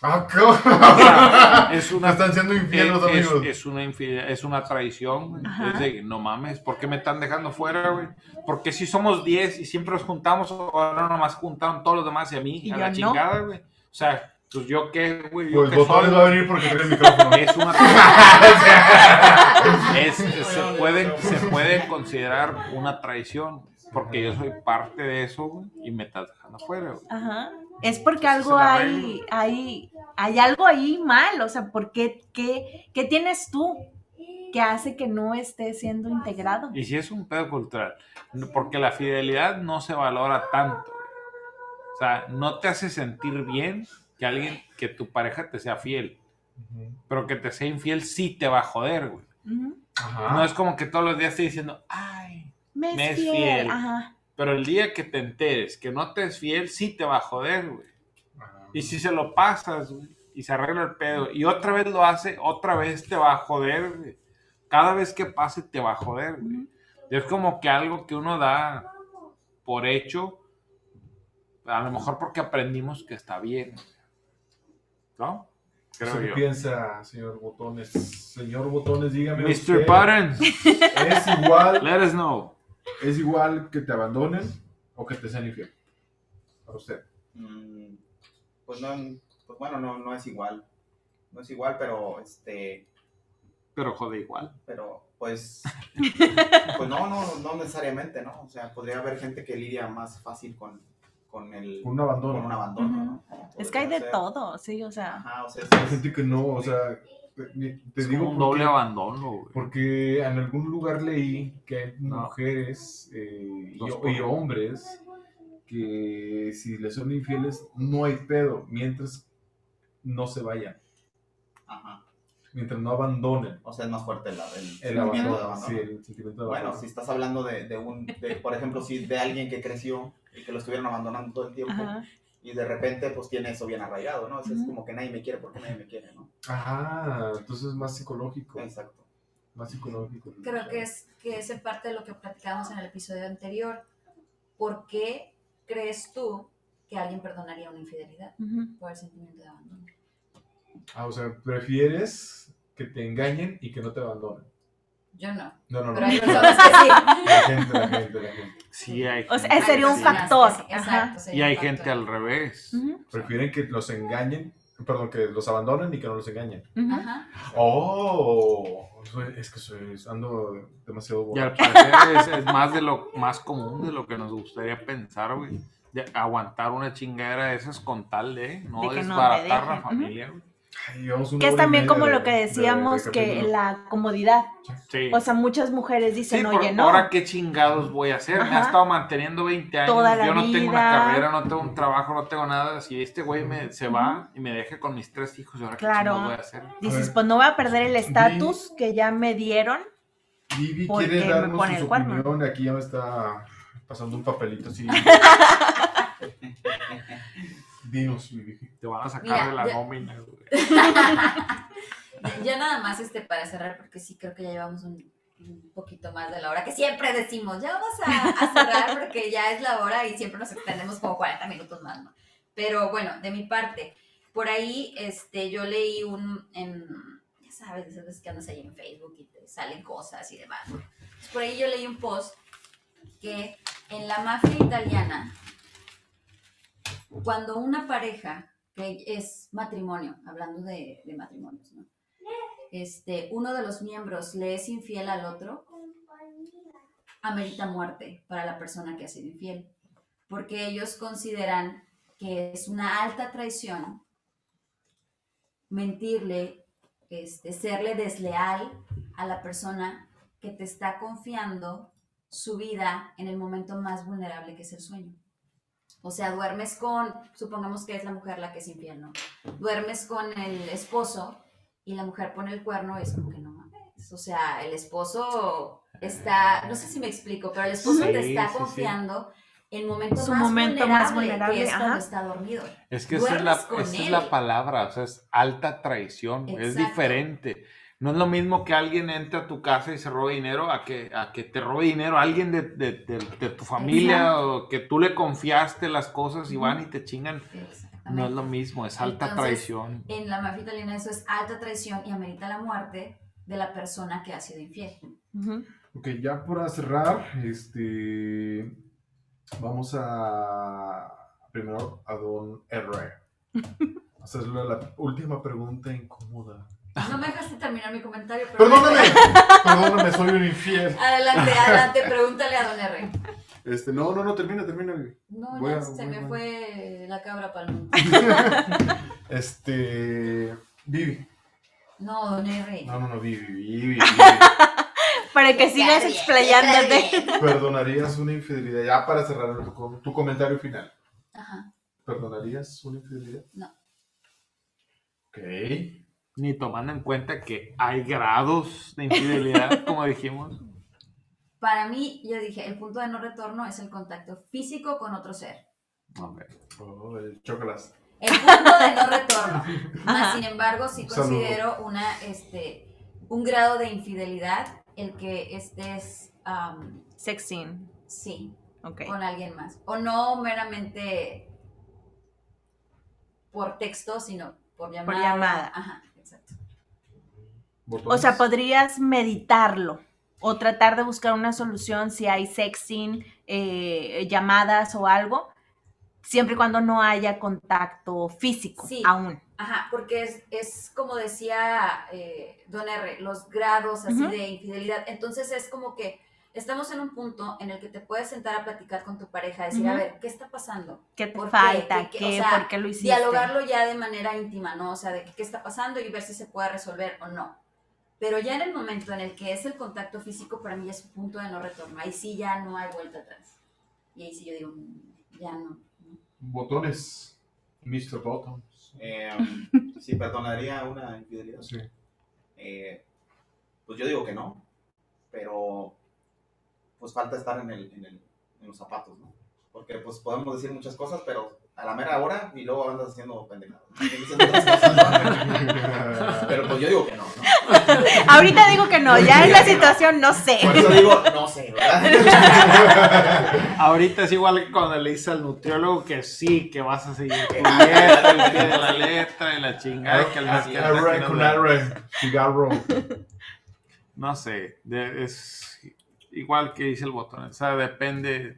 ¡Ah, O sea, es Me una están siendo infieles es, es- amigos. es una infidelidad, es una traición, güey. Ajá. Es de, no mames, ¿por qué me están dejando fuera, güey? Porque si somos 10 y siempre nos juntamos, ahora nomás juntaron todos los demás y a mí, Y a la no. chingada, güey. O sea, pues yo qué, güey, yo Pues qué botones soy, va a venir porque tiene el micrófono. es una es- se, puede, se puede considerar una traición porque yo soy parte de eso güey, y me estás dejando afuera. güey. Ajá. Es porque algo hay, hay, hay algo ahí mal, o sea, ¿por qué, qué, qué tienes tú que hace que no esté siendo integrado? Y si es un pedo cultural, porque la fidelidad no se valora tanto. O sea, no te hace sentir bien que alguien, que tu pareja te sea fiel, pero que te sea infiel sí te va a joder, güey. Ajá. No es como que todos los días esté diciendo, ay, Me es, Me es fiel. fiel. Ajá. pero el día que te enteres que no te es fiel, sí te va a joder, güey. Ajá. Y si se lo pasas, güey, y se arregla el pedo, y otra vez lo hace, otra vez te va a joder, güey. Cada vez que pase te va a joder, güey. Es como que algo que uno da por hecho, a lo mejor porque aprendimos que está bien. ¿No? Creo ¿Qué yo. piensa, señor Botones? Señor Botones, dígame. Mr. usted, Patton, ¿Es igual, let us know. ¿Es igual que te abandonen o que te sean infiel? Para usted. Mm, pues no, pues bueno, no, no es igual. no es igual, pero este, Pero jode igual. pero pues, pues no, no, no necesariamente, ¿no? O sea, podría haber gente que lidia más fácil con, con el, Un abandono. con un abandono, ¿no? Es que hay de todo, sí, o sea. Ajá, o sea, Hay gente que no, o sea, te, Es digo como un porque- doble abandono, güey. Porque en algún lugar leí que hay No. mujeres eh, y, hombres que si les son infieles no hay pedo mientras no se vayan, ajá. mientras no abandonen O sea, es más fuerte el, el el sentimiento de abandono. abandono. Sí, el sentimiento de Bueno, abandono. si estás hablando de, de un, de, por ejemplo, si de alguien que creció y que lo estuvieron abandonando todo el tiempo Ajá. y de repente pues tiene eso bien arraigado, ¿no? O sea, Es como que nadie me quiere porque nadie me quiere, ¿no? Ah, entonces es más psicológico, Exacto. más psicológico. Creo que es, que es en parte de lo que platicamos en el episodio anterior. ¿Por qué crees tú que alguien perdonaría una infidelidad Ujú. por el sentimiento de abandono? Ah, o sea, prefieres que te engañen y que no te abandonen. Yo no, No, no, no. pero hay personas que sí. La gente, la gente, la gente. Sí, hay O sea, gente sería un factor. Sí, exacto, sería Y hay un gente factor. al revés. Prefieren que los engañen, perdón, que los abandonen y que no los engañen. ujú. Ajá. Oh, es que soy, ando demasiado Y al parecer es, es más de lo más común de lo que nos gustaría pensar, güey. De aguantar una chingadera de esas con tal de no De no desbaratar la familia, güey. Ay, Que es también como de- lo que de- decíamos, de que la comodidad. Sí. O sea, muchas mujeres dicen, oye, no. ahora qué chingados voy a hacer. Me ha Ajá. estado manteniendo 20 años. Toda la yo no tengo una carrera, no tengo un trabajo, no tengo nada. Si este güey me, se va y me deja con mis tres hijos, ¿y ahora Claro. qué chingados voy a hacer? Dices, pues no voy a perder el estatus que ya me dieron. Vivi quiere darnos su el cuerno. opinión. Aquí ya me está pasando un papelito así. Dinos, Vivi. Te van a sacar Mira, de la nómina, güey. Ya nada más este para cerrar, porque sí creo que ya llevamos un, poquito más de la hora, que siempre decimos, ya vamos a, cerrar porque ya es la hora y siempre nos extendemos como 40 minutos más, ¿no? Pero bueno, de mi parte, por ahí este, yo leí un, ya sabes, esas veces que andas ahí en Facebook y te salen cosas y demás. ¿no? Por ahí yo leí un post que en la mafia italiana, cuando una pareja, que es matrimonio, hablando de, de matrimonios, ¿no? Este, uno de los miembros le es infiel al otro, amerita muerte para la persona que ha sido infiel, porque ellos consideran que es una alta traición mentirle, este, serle desleal a la persona que te está confiando su vida en el momento más vulnerable que es el sueño. O sea, duermes con, supongamos que es la mujer la que es infiel, ¿no? Duermes con el esposo y la mujer pone el cuerno y es como que no mames. O sea, el esposo está, no sé si me explico, pero el esposo te Sí, está sí, sí. confiando en momento Su más momento vulnerable, más vulnerable, que es cuando está dormido. Es que esa es, la, esa es la palabra, o sea, es alta traición, es diferente. No es lo mismo que alguien entre a tu casa y se robe dinero a que, a que te robe dinero alguien de, de- de- de tu familia Exacto. o que tú le confiaste las cosas y van y te chingan. No es lo mismo, es alta Entonces, traición. En la mafia italiana eso es alta traición y amerita la muerte de la persona que ha sido infiel. Ok, ya para cerrar, este, vamos a primero a Don R. Hacerle la última pregunta incómoda. No me dejaste terminar mi comentario, pero... Perdóname, perdóname, soy un infiel. Adelante, adelante, pregúntale a Don R. Este, no, no, no, termina, termina. Vivi. No, Voy ya a- se me fue la cabra para el mundo. Este, Vivi. No, Don R. No, no, no, Vivi, Vivi, Vivi. Para que sigas explayándote. ¿Perdonarías una infidelidad? Ya para cerrar con tu comentario final. Ajá. ¿Perdonarías una infidelidad? No. Ok. Ni tomando en cuenta que hay grados de infidelidad, como dijimos. Para mí, yo dije, el punto de no retorno es el contacto físico con otro ser. Ok. Oh, el chocolate. El punto de no retorno. Más sin embargo, sí Saludo. considero una, este, un grado de infidelidad el que estés, am, Sexing. sí, Ok. con alguien más. O no meramente por texto, sino por llamada. llamada. Ajá, O sea, podrías meditarlo o tratar de buscar una solución si hay sexting, eh, llamadas o algo, siempre y cuando no haya contacto físico Sí. aún. Ajá, porque es, es como decía eh, Don R, los grados así de infidelidad. Entonces es como que estamos en un punto en el que te puedes sentar a platicar con tu pareja, decir, a ver, ¿qué está pasando? ¿Qué te ¿Por qué? falta? ¿Qué- ¿Qué, qué? O sea, ¿Por qué lo hiciste? Dialogarlo ya de manera íntima, ¿no? O sea, de qué está pasando y ver si se puede resolver o no. Pero ya en el momento en el que es el contacto físico, para mí es un punto de no retorno. Ahí sí ya no hay vuelta atrás. Y ahí sí yo digo, mm, ya no. Botones. Mr. Bottoms. Eh, si perdonaría una infidelidad. Sí. Eh, pues yo digo que no, pero pues falta estar en, el, en, el, en los zapatos, ¿no? Porque pues podemos decir muchas cosas, pero a la mera hora y luego andas haciendo pendejadas. Pero pues yo digo que no, ¿no? Ahorita digo que no, ya en la situación no sé. Por eso digo, no sé, ¿verdad? Ahorita es igual que cuando le dice al nutriólogo que sí, que vas a seguir tu dieta, el pie de la letra y la chingada. que la-. No sé, es igual que dice el botón, o sea, depende.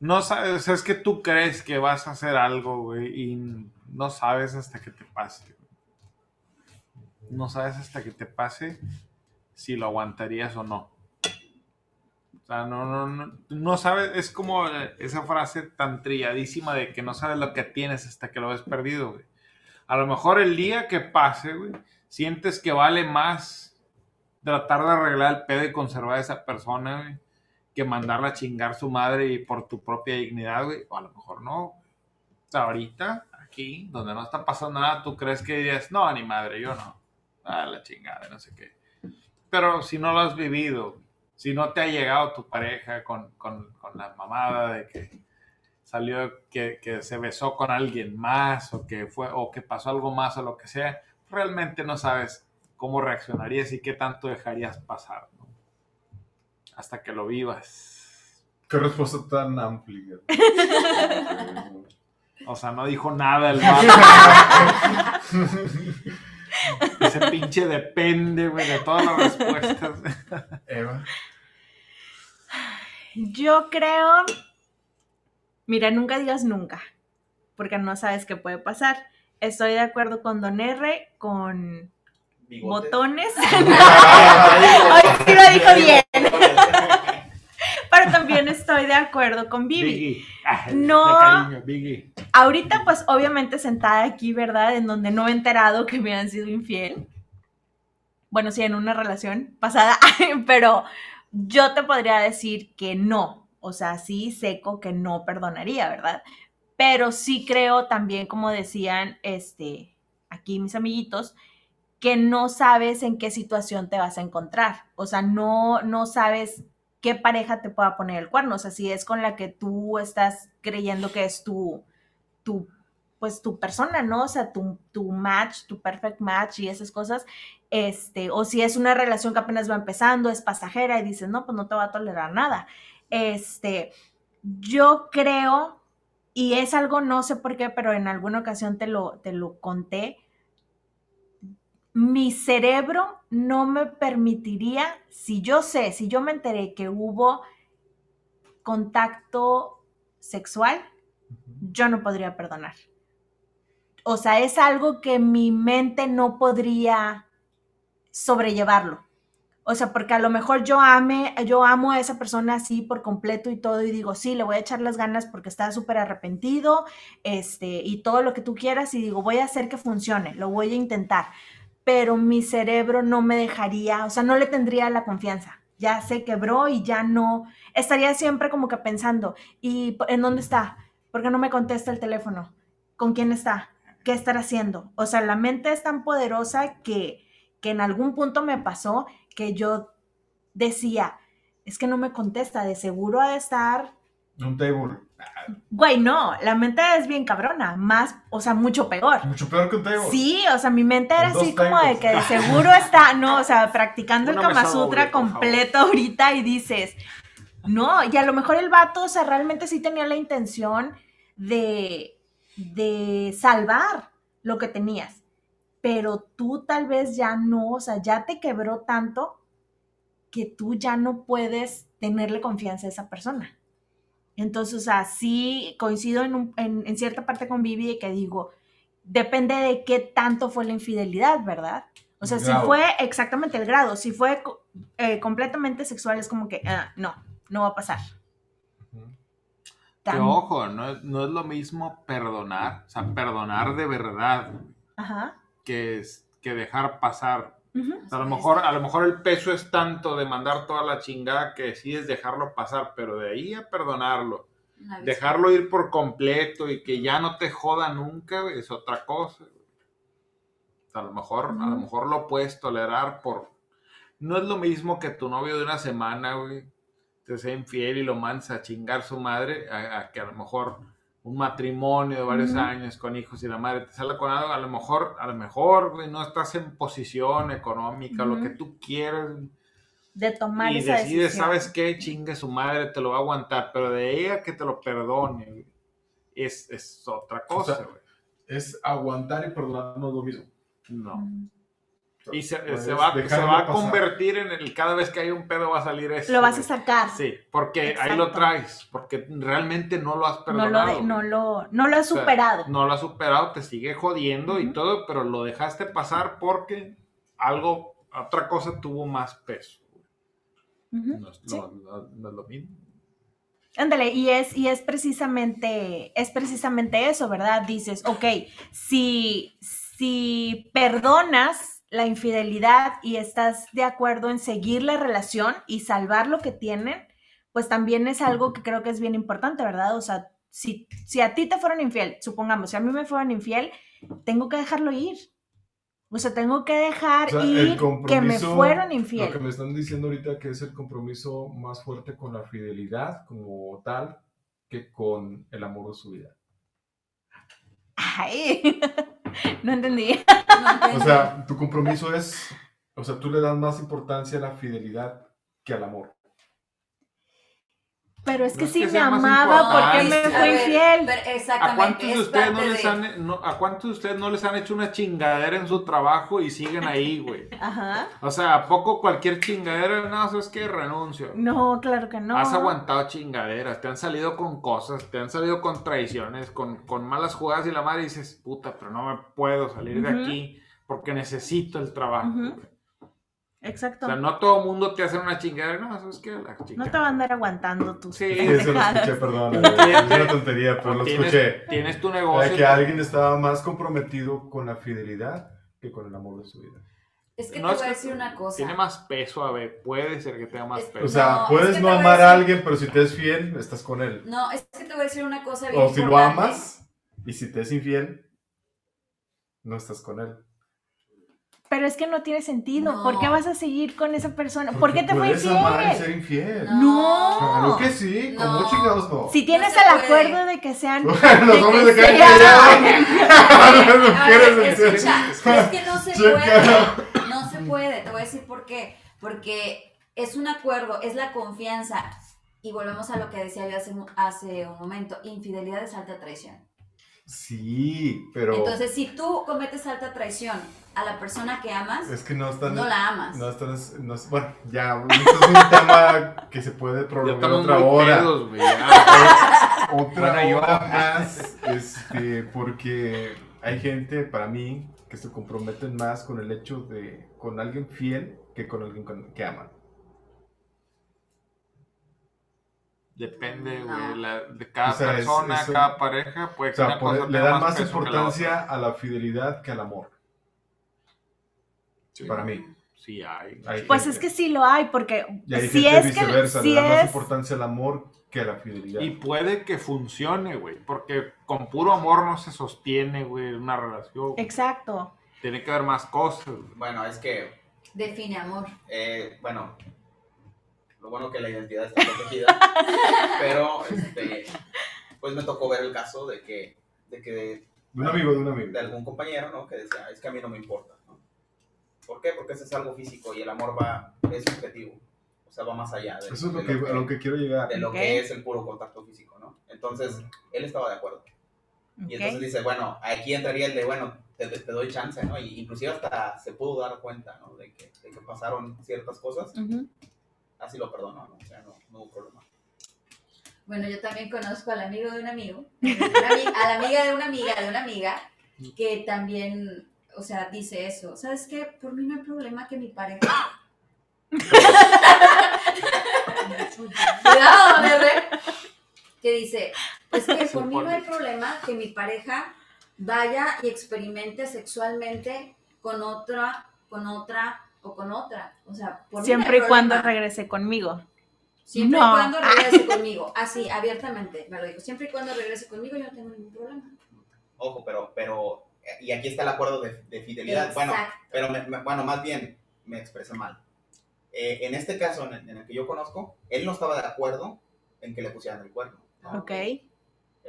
No sabes, es que tú crees que vas a hacer algo, güey, y no sabes hasta que te pase. No sabes hasta que te pase si lo aguantarías o no. O sea, no, no, no, no sabes, es como esa frase tan trilladísima de que no sabes lo que tienes hasta que lo ves perdido, güey. A lo mejor el día que pase, güey, sientes que vale más tratar de arreglar el pedo y conservar a esa persona, güey, que mandarla a chingar su madre por tu propia dignidad, güey. O a lo mejor no. Ahorita, aquí, donde no está pasando nada, tú crees que dirías, no, ni madre, yo no. Ah, la chingada, no sé qué. Pero si no lo has vivido, si no te ha llegado tu pareja con, con- con la mamada de que salió, que, que se besó con alguien más, o que fue, o que pasó algo más, o lo que sea, realmente no sabes cómo reaccionarías y qué tanto dejarías pasar. Hasta que lo vivas. Qué respuesta tan amplia. O sea, no dijo nada el vato. Ese pinche depende, güey, de todas las respuestas. Eva. Yo creo, mira, nunca digas nunca, porque no sabes qué puede pasar. Estoy de acuerdo con Don R, con Bigotes. botones, Hoy sí lo dijo bien. pero también estoy de acuerdo con Vivi. Biggie. Ah, No. de cariño, Biggie. Ahorita, pues obviamente sentada aquí, ¿verdad? En donde no he enterado que me han sido infiel. Bueno, sí, en una relación pasada, pero yo te podría decir que no. O sea, sí, seco que no perdonaría, ¿verdad? Pero sí creo también, como decían este, aquí mis amiguitos, que no sabes en qué situación te vas a encontrar. O sea, no, no sabes qué pareja te pueda poner el cuerno. O sea, si es con la que tú estás creyendo que es tu, tu pues tu persona, ¿no? O sea, tu, tu match, tu perfect match y esas cosas, este, o si es una relación que apenas va empezando, es pasajera y dices, no, pues no te va a tolerar nada. Este, yo creo, y es algo, no sé por qué, pero en alguna ocasión te lo, te lo conté, mi cerebro no me permitiría, si yo sé, si yo me enteré que hubo contacto sexual, yo no podría perdonar. O sea, es algo que mi mente no podría sobrellevarlo. O sea, porque a lo mejor yo ame, yo amo a esa persona así por completo y todo y digo, sí, le voy a echar las ganas porque está súper arrepentido, este, y todo lo que tú quieras y digo, voy a hacer que funcione, lo voy a intentar. Pero mi cerebro no me dejaría, o sea, no le tendría la confianza. Ya se quebró y ya no, estaría siempre como que pensando, ¿y en dónde está? ¿Por qué no me contesta el teléfono? ¿Con quién está? ¿Qué estará haciendo? O sea, la mente es tan poderosa que, que en algún punto me pasó que yo decía, es que no me contesta, de seguro ha de estar... Un table. Güey, no, la mente es bien cabrona, más, o sea, mucho peor. Mucho peor que un table. Sí, o sea, mi mente era así como de que de seguro está, no, o sea, practicando el Kama Sutra doble, completo ahorita y dices, no, y a lo mejor el vato, o sea, realmente sí tenía la intención de, de salvar lo que tenías, pero tú tal vez ya no, o sea, ya te quebró tanto que tú ya no puedes tenerle confianza a esa persona. Entonces, o sea, sí coincido en, un- en, en cierta parte con Vivi de que digo, depende de qué tanto fue la infidelidad, ¿verdad? O sea, si fue exactamente el grado, si fue eh, completamente sexual, es como que, ah, no, no va a pasar. Que Tan- ojo, no es, no es lo mismo perdonar, o sea, perdonar de verdad, Ajá. que, es, que dejar pasar. A lo mejor, a lo mejor el peso es tanto de mandar toda la chingada que decides dejarlo pasar, pero de ahí a perdonarlo, dejarlo ir por completo y que ya no te joda nunca, es otra cosa. a lo mejor, a lo mejor lo puedes tolerar por. No es lo mismo que tu novio de una semana, güey, te sea infiel y lo mandes a chingar su madre, a, a que a lo mejor un matrimonio de varios años con hijos y la madre te sale con algo, a lo mejor, a lo mejor, güey, no estás en posición económica, lo que tú quieras, De tomar y esa decides, decisión. ¿sabes qué? Chingue su madre, te lo va a aguantar, pero de ella que te lo perdone, güey, es, es otra cosa, sea, güey. Es aguantar y perdonar no es lo mismo. No. Y se, se va, se va a pasar. convertir en el, cada vez que hay un pedo va a salir eso. Lo vas a sacar. Sí, porque ahí Exacto. lo traes, porque realmente no lo has No perdonado. lo, de- no, lo, no lo has O sea, superado. No lo has superado, te sigue jodiendo y Ujú. todo, pero lo dejaste pasar porque algo, otra cosa tuvo más peso. Ujú. No, es- Sí. no- no- no es lo mismo. Ándale, y es, y es precisamente, es precisamente eso, ¿verdad? Dices, ok, si, si perdonas la infidelidad y estás de acuerdo en seguir la relación y salvar lo que tienen, pues también es algo que creo que es bien importante, ¿verdad? O sea, si, si a ti te fueron infiel, supongamos, si a mí me fueron infiel, tengo que dejarlo ir. O sea, tengo que dejar O sea, el ir que me fueron Lo que infiel. me están diciendo ahorita que es el compromiso más fuerte con la fidelidad como tal que con el amor de su vida. Ay, no entendí. O sea, tu compromiso es, o sea, tú le das más importancia a la fidelidad que al amor. Pero es No que es si que me amaba, ¿por qué me fue ver, infiel? pero ¿A exactamente. cuántos de es ustedes no parte les de- han, no- a cuántos de ustedes no les han hecho una chingadera en su trabajo y siguen ahí, güey? Ajá. O sea, ¿a poco cualquier chingadera? No, ¿sabes qué? Renuncio. No, claro que no. Has aguantado chingaderas, te han salido con cosas, te han salido con traiciones, con, con malas jugadas y la madre dices, puta, pero no me puedo salir de aquí porque necesito el trabajo. Güey". Exacto. O sea, no todo mundo te hace una chingadera, no, ¿sabes qué? La No chingada. te va a andar aguantando tus Sí, Sí, eso lo escuché, perdón. Es una tontería, pero lo Tienes, escuché. tienes tu Era negocio. que alguien estaba más comprometido con la fidelidad que con el amor de su vida. Es que No, te es voy a que decir una cosa. Tiene más peso, a ver, puede ser que tenga más Es- peso. O sea, No, es puedes que no a amar a decir- alguien, pero si te es fiel, estás con él. No, es que te voy a decir una cosa bien O si lo importante. amas y si te es infiel, no estás con él. Pero es que no tiene sentido. No. ¿Por qué vas a seguir con esa persona? ¿Por qué te fue puedes amar y infiel? ser infiel. No. Claro que sí, No. como chingados no. Si tienes el puede. acuerdo de que sean. Los de hombres que se es que no se Checa. puede, no se puede, te voy a decir por qué, porque es un acuerdo, es la confianza, y volvemos a lo que decía yo hace, hace un momento, infidelidad es alta traición. Sí, pero Entonces, si tú cometes alta traición a la persona que amas, es que no están. no la amas. No están. no bueno, ya, esto es un tema que se puede prolongar otra muy hora. pedos, otra Bueno, yo- hora más, este, porque hay gente, para mí, que se comprometen más con el hecho de, con alguien fiel que con alguien con- que aman. Depende, No. güey, la- de cada O sea, es- persona, cada pareja, pues O sea, una por- cosa le dan más que la importancia a la fidelidad que al amor, Sí. para mí. Sí, hay. Pues gente- es que sí lo hay, porque Y hay si gente es que. viceversa, Si le da más es. importancia al amor que a la fidelidad. Y puede que funcione, güey, porque con puro amor no se sostiene, güey, una relación. Exacto. Tiene que haber más cosas. Bueno, es que, Define amor. eh, bueno, lo bueno que la identidad está protegida, pero, este, pues me tocó ver el caso de que, de que De un amigo, de un amigo. de algún compañero, ¿no? Que decía, es que a mí no me importa, ¿no? ¿Por qué? Porque ese es algo físico y el amor va, es subjetivo, o sea, va más allá de, Eso es lo de que, a lo que quiero llegar. de lo Ok. que es el puro contacto físico, ¿no? Entonces, él estaba de acuerdo. Y entonces dice, bueno, aquí entraría el de, bueno, te, te- doy chance, ¿no? Y inclusive hasta se pudo dar cuenta, ¿no? De que, de que pasaron ciertas cosas, Ujú. Así lo perdonó, ¿no? O sea, no, no hubo problema. Bueno, yo también conozco al amigo de un amigo, a la amiga de una amiga de una amiga, que también, o sea, dice eso. ¿Sabes qué? Por mí no hay problema que mi pareja... Cuidado, bebé. Que dice, es que por mí no hay problema que mi pareja vaya y experimente sexualmente con otra, con otra o con otra. O sea, por Siempre y cuando regrese conmigo. Siempre No. y cuando regrese conmigo. Así, abiertamente, me lo dijo. Siempre y cuando regrese conmigo, yo no tengo ningún problema. Ojo, pero, pero, y aquí está el acuerdo de, de fidelidad. Bueno, Exacto. pero, me- me- bueno, más bien, me expresé mal. Eh, en este caso, en el, en el que yo conozco, él no estaba de acuerdo en que le pusieran el cuerno. ¿no? Ok.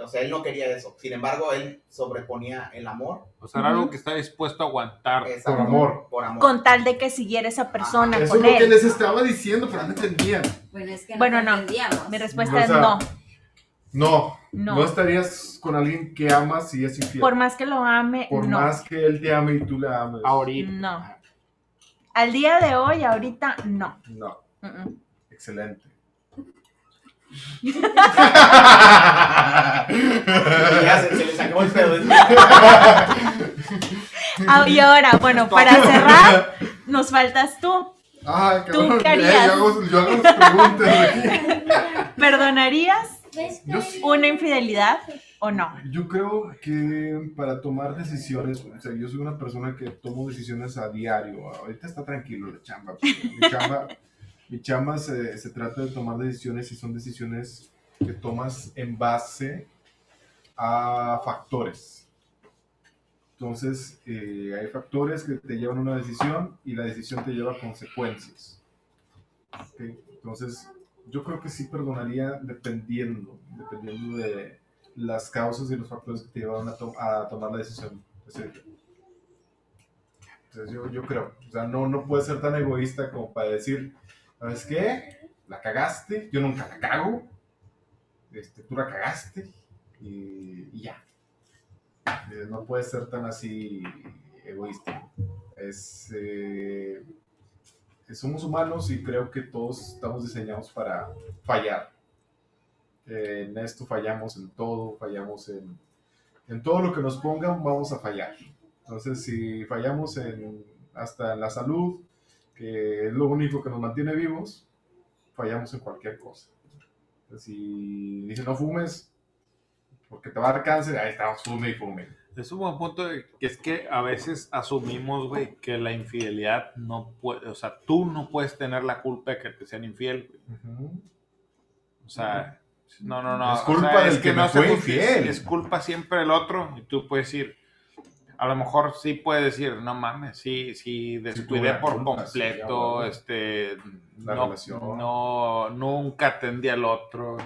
O sea, él no quería eso. Sin embargo, él sobreponía el amor. O sea, era algo que está dispuesto a aguantar. Exacto, Por amor. Por amor. Con tal de que siguiera esa persona Eso es con lo que les estaba diciendo, pero no entendían. Bueno, es que no Bueno, te no. entendíamos. Mi respuesta O es no. No, No. no estarías con alguien que amas y es infiel. Por más que lo ame, Por no. más que él te ame y tú le ames. Ahorita. No. Al día de hoy, ahorita, no. No, excelente. Y ya se, se le sacó el pedo. Ah, y ahora, bueno, para cerrar, nos faltas tú. Ay, ¿Tú cabrón. qué harías? yo, hago, yo hago preguntas aquí. ¿Perdonarías una infidelidad o no? Yo creo que para tomar decisiones, o sea, yo soy una persona que tomo decisiones a diario. Ahorita está tranquilo la chamba. pero Mi chamba, mi chamba se, trata de tomar decisiones y son decisiones que tomas en base a factores. Entonces, eh, hay factores que te llevan a una decisión y la decisión te lleva a consecuencias. Entonces, yo creo que sí perdonaría dependiendo, dependiendo de las causas y los factores que te llevaron a, to- a tomar la decisión. Entonces, yo, yo creo, o sea, no, no puedes ser tan egoísta como para decir, ¿sabes qué? La cagaste, yo nunca la cago, este, tú la cagaste y, ya. Eh, No puedes ser tan así egoísta. Eh, somos humanos y creo que todos estamos diseñados para fallar. En esto fallamos en todo, fallamos en, en todo lo que nos pongan, vamos a fallar. Entonces, si fallamos en, hasta en la salud, que es lo único que nos mantiene vivos, fallamos en cualquier cosa. Entonces, si dice no fumes, porque te va a dar cáncer, ahí estamos, fume y fume. Es un buen punto que es que a veces asumimos, güey, que la infidelidad no puede, o sea, tú no puedes tener la culpa de que te sean infiel, güey. O sea, no, no, no. Es o culpa sea, del que me se fue infiel. Es culpa siempre del otro y tú puedes decir, a lo mejor sí puedes decir, no mames, sí, sí, descuidé por completo, este, La no, relación. no, nunca atendí al otro,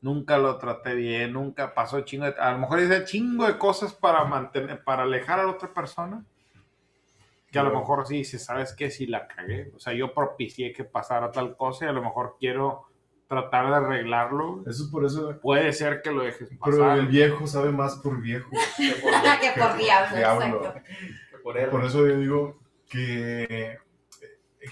nunca lo traté bien, nunca pasó chingo de, a lo mejor hice chingo de cosas para mantener, para alejar a la otra persona, que a lo mejor sí dice, ¿sabes qué? Si la cagué, o sea, yo propicié que pasara tal cosa y a lo mejor quiero tratar de arreglarlo, Eso es por eso. puede ser que lo dejes Pero pasar. el viejo sabe más por viejo. Que por- que por diablo, por él. Por eso yo digo que,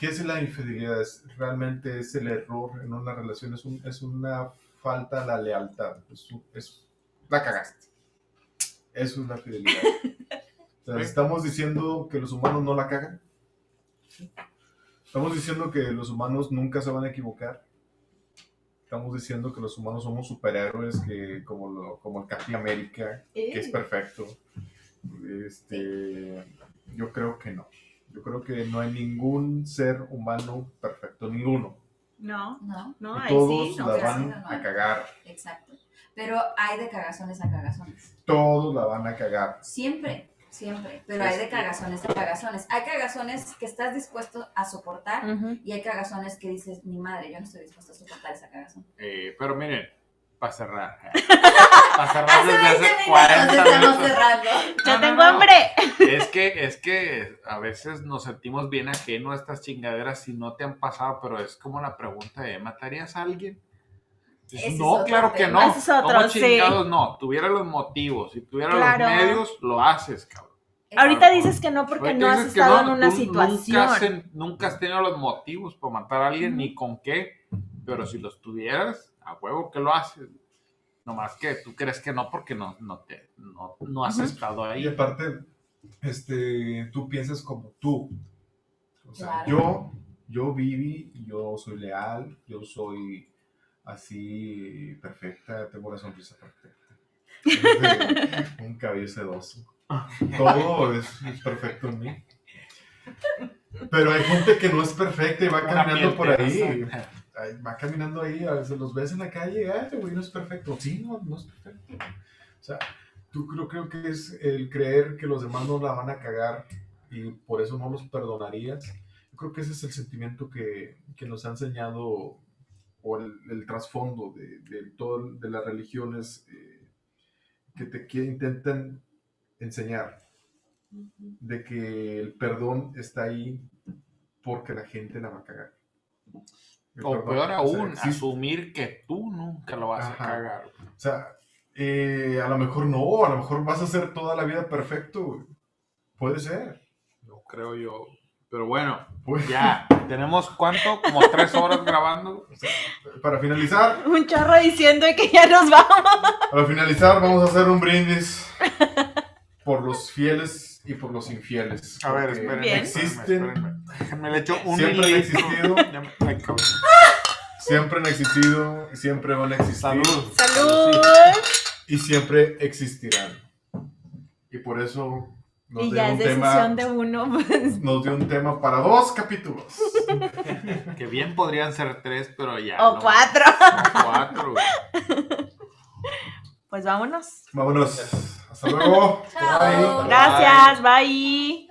¿qué es la infidelidad? Es, realmente es el error en una relación, es, un- es una falta a la lealtad. Es, es- la cagaste. Eso es la fidelidad. O sea, estamos diciendo que los humanos no la cagan. Estamos diciendo que los humanos nunca se van a equivocar. Estamos diciendo que los humanos somos superhéroes, que como, lo- como el Capitán América, que es perfecto. Este, yo creo que no. Yo creo que no hay ningún ser humano perfecto, ninguno. No, No, no, Y todos sí. no, la van sí, no, no. a cagar. exacto. Pero hay de cagazones a cagazones. Todos la van a cagar. Siempre, siempre. Pero hay de cagazones a cagazones. Hay cagazones que estás dispuesto a soportar y hay cagazones que dices, mi madre, yo no estoy dispuesto a soportar esa cagazón. Eh, pero miren, para cerrar. Para cerrar desde Hace hace 20 minutos 40 estamos minutos. cerrando. Ya No, no, tengo no. hambre. Es que, es que a veces nos sentimos bien ajeno a estas chingaderas si no te han pasado, pero es como la pregunta de ¿matarías a alguien? Dices, Ese es no, otro claro que no. Ese es otro, ¿Cómo sí. chingados no? Tuviera los motivos, si tuviera Claro. los medios, lo haces, cabrón. Ahorita dices que no porque Ahorita no has estado no, en una situación. Nunca has, en- nunca has tenido los motivos para matar a alguien, ni con qué, pero si los tuvieras, a huevo que lo haces. Nomás que tú crees que no porque no, no, te, no, no has estado Y ahí. aparte, este, tú piensas como tú. O sea, Claro. yo, yo Vivi, yo soy leal, yo soy así perfecta, tengo una sonrisa perfecta. Un cabello sedoso. Todo es, perfecto en mí. Pero hay gente que no es perfecta y va Una caminando por ahí. Va caminando ahí, a veces los ves en la calle, ay, este güey no es perfecto. Sí, no, no es perfecto. O sea, tú creo, creo que es el creer que los demás no la van a cagar y por eso no los perdonarías. Yo creo que ese es el sentimiento que, que nos ha enseñado o el, el trasfondo de, de todo de las religiones eh, que te que intentan enseñar de que el perdón está ahí porque la gente la va a cagar. El O peor aún, existe- asumir que tú nunca lo vas Ajá. a cagar. o sea, eh, a lo mejor no, a lo mejor vas a hacer toda la vida perfecto. Puede ser. Lo creo yo. Pero bueno, Pues, ya. ¿Tenemos cuánto? Como tres horas grabando. Para finalizar, Un chorro diciendo que ya nos vamos. para finalizar, vamos a hacer un brindis por los fieles y por los infieles. A ver, espérenme. Existen, espérenme. Le echo un Siempre han existido. Me- siempre han existido y siempre van a existir. Salud. Salud. Y siempre existirán. Y por eso nos Y ya un es tema. decisión de uno. pues. Nos dio un tema para dos capítulos. Que bien podrían ser tres, pero ya. O no. cuatro. O cuatro. Pues vámonos. Vámonos. Hasta luego. Chao. Bye. Gracias. Bye.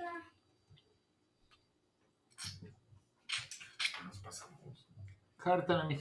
Nos pasamos. Cártale, mi.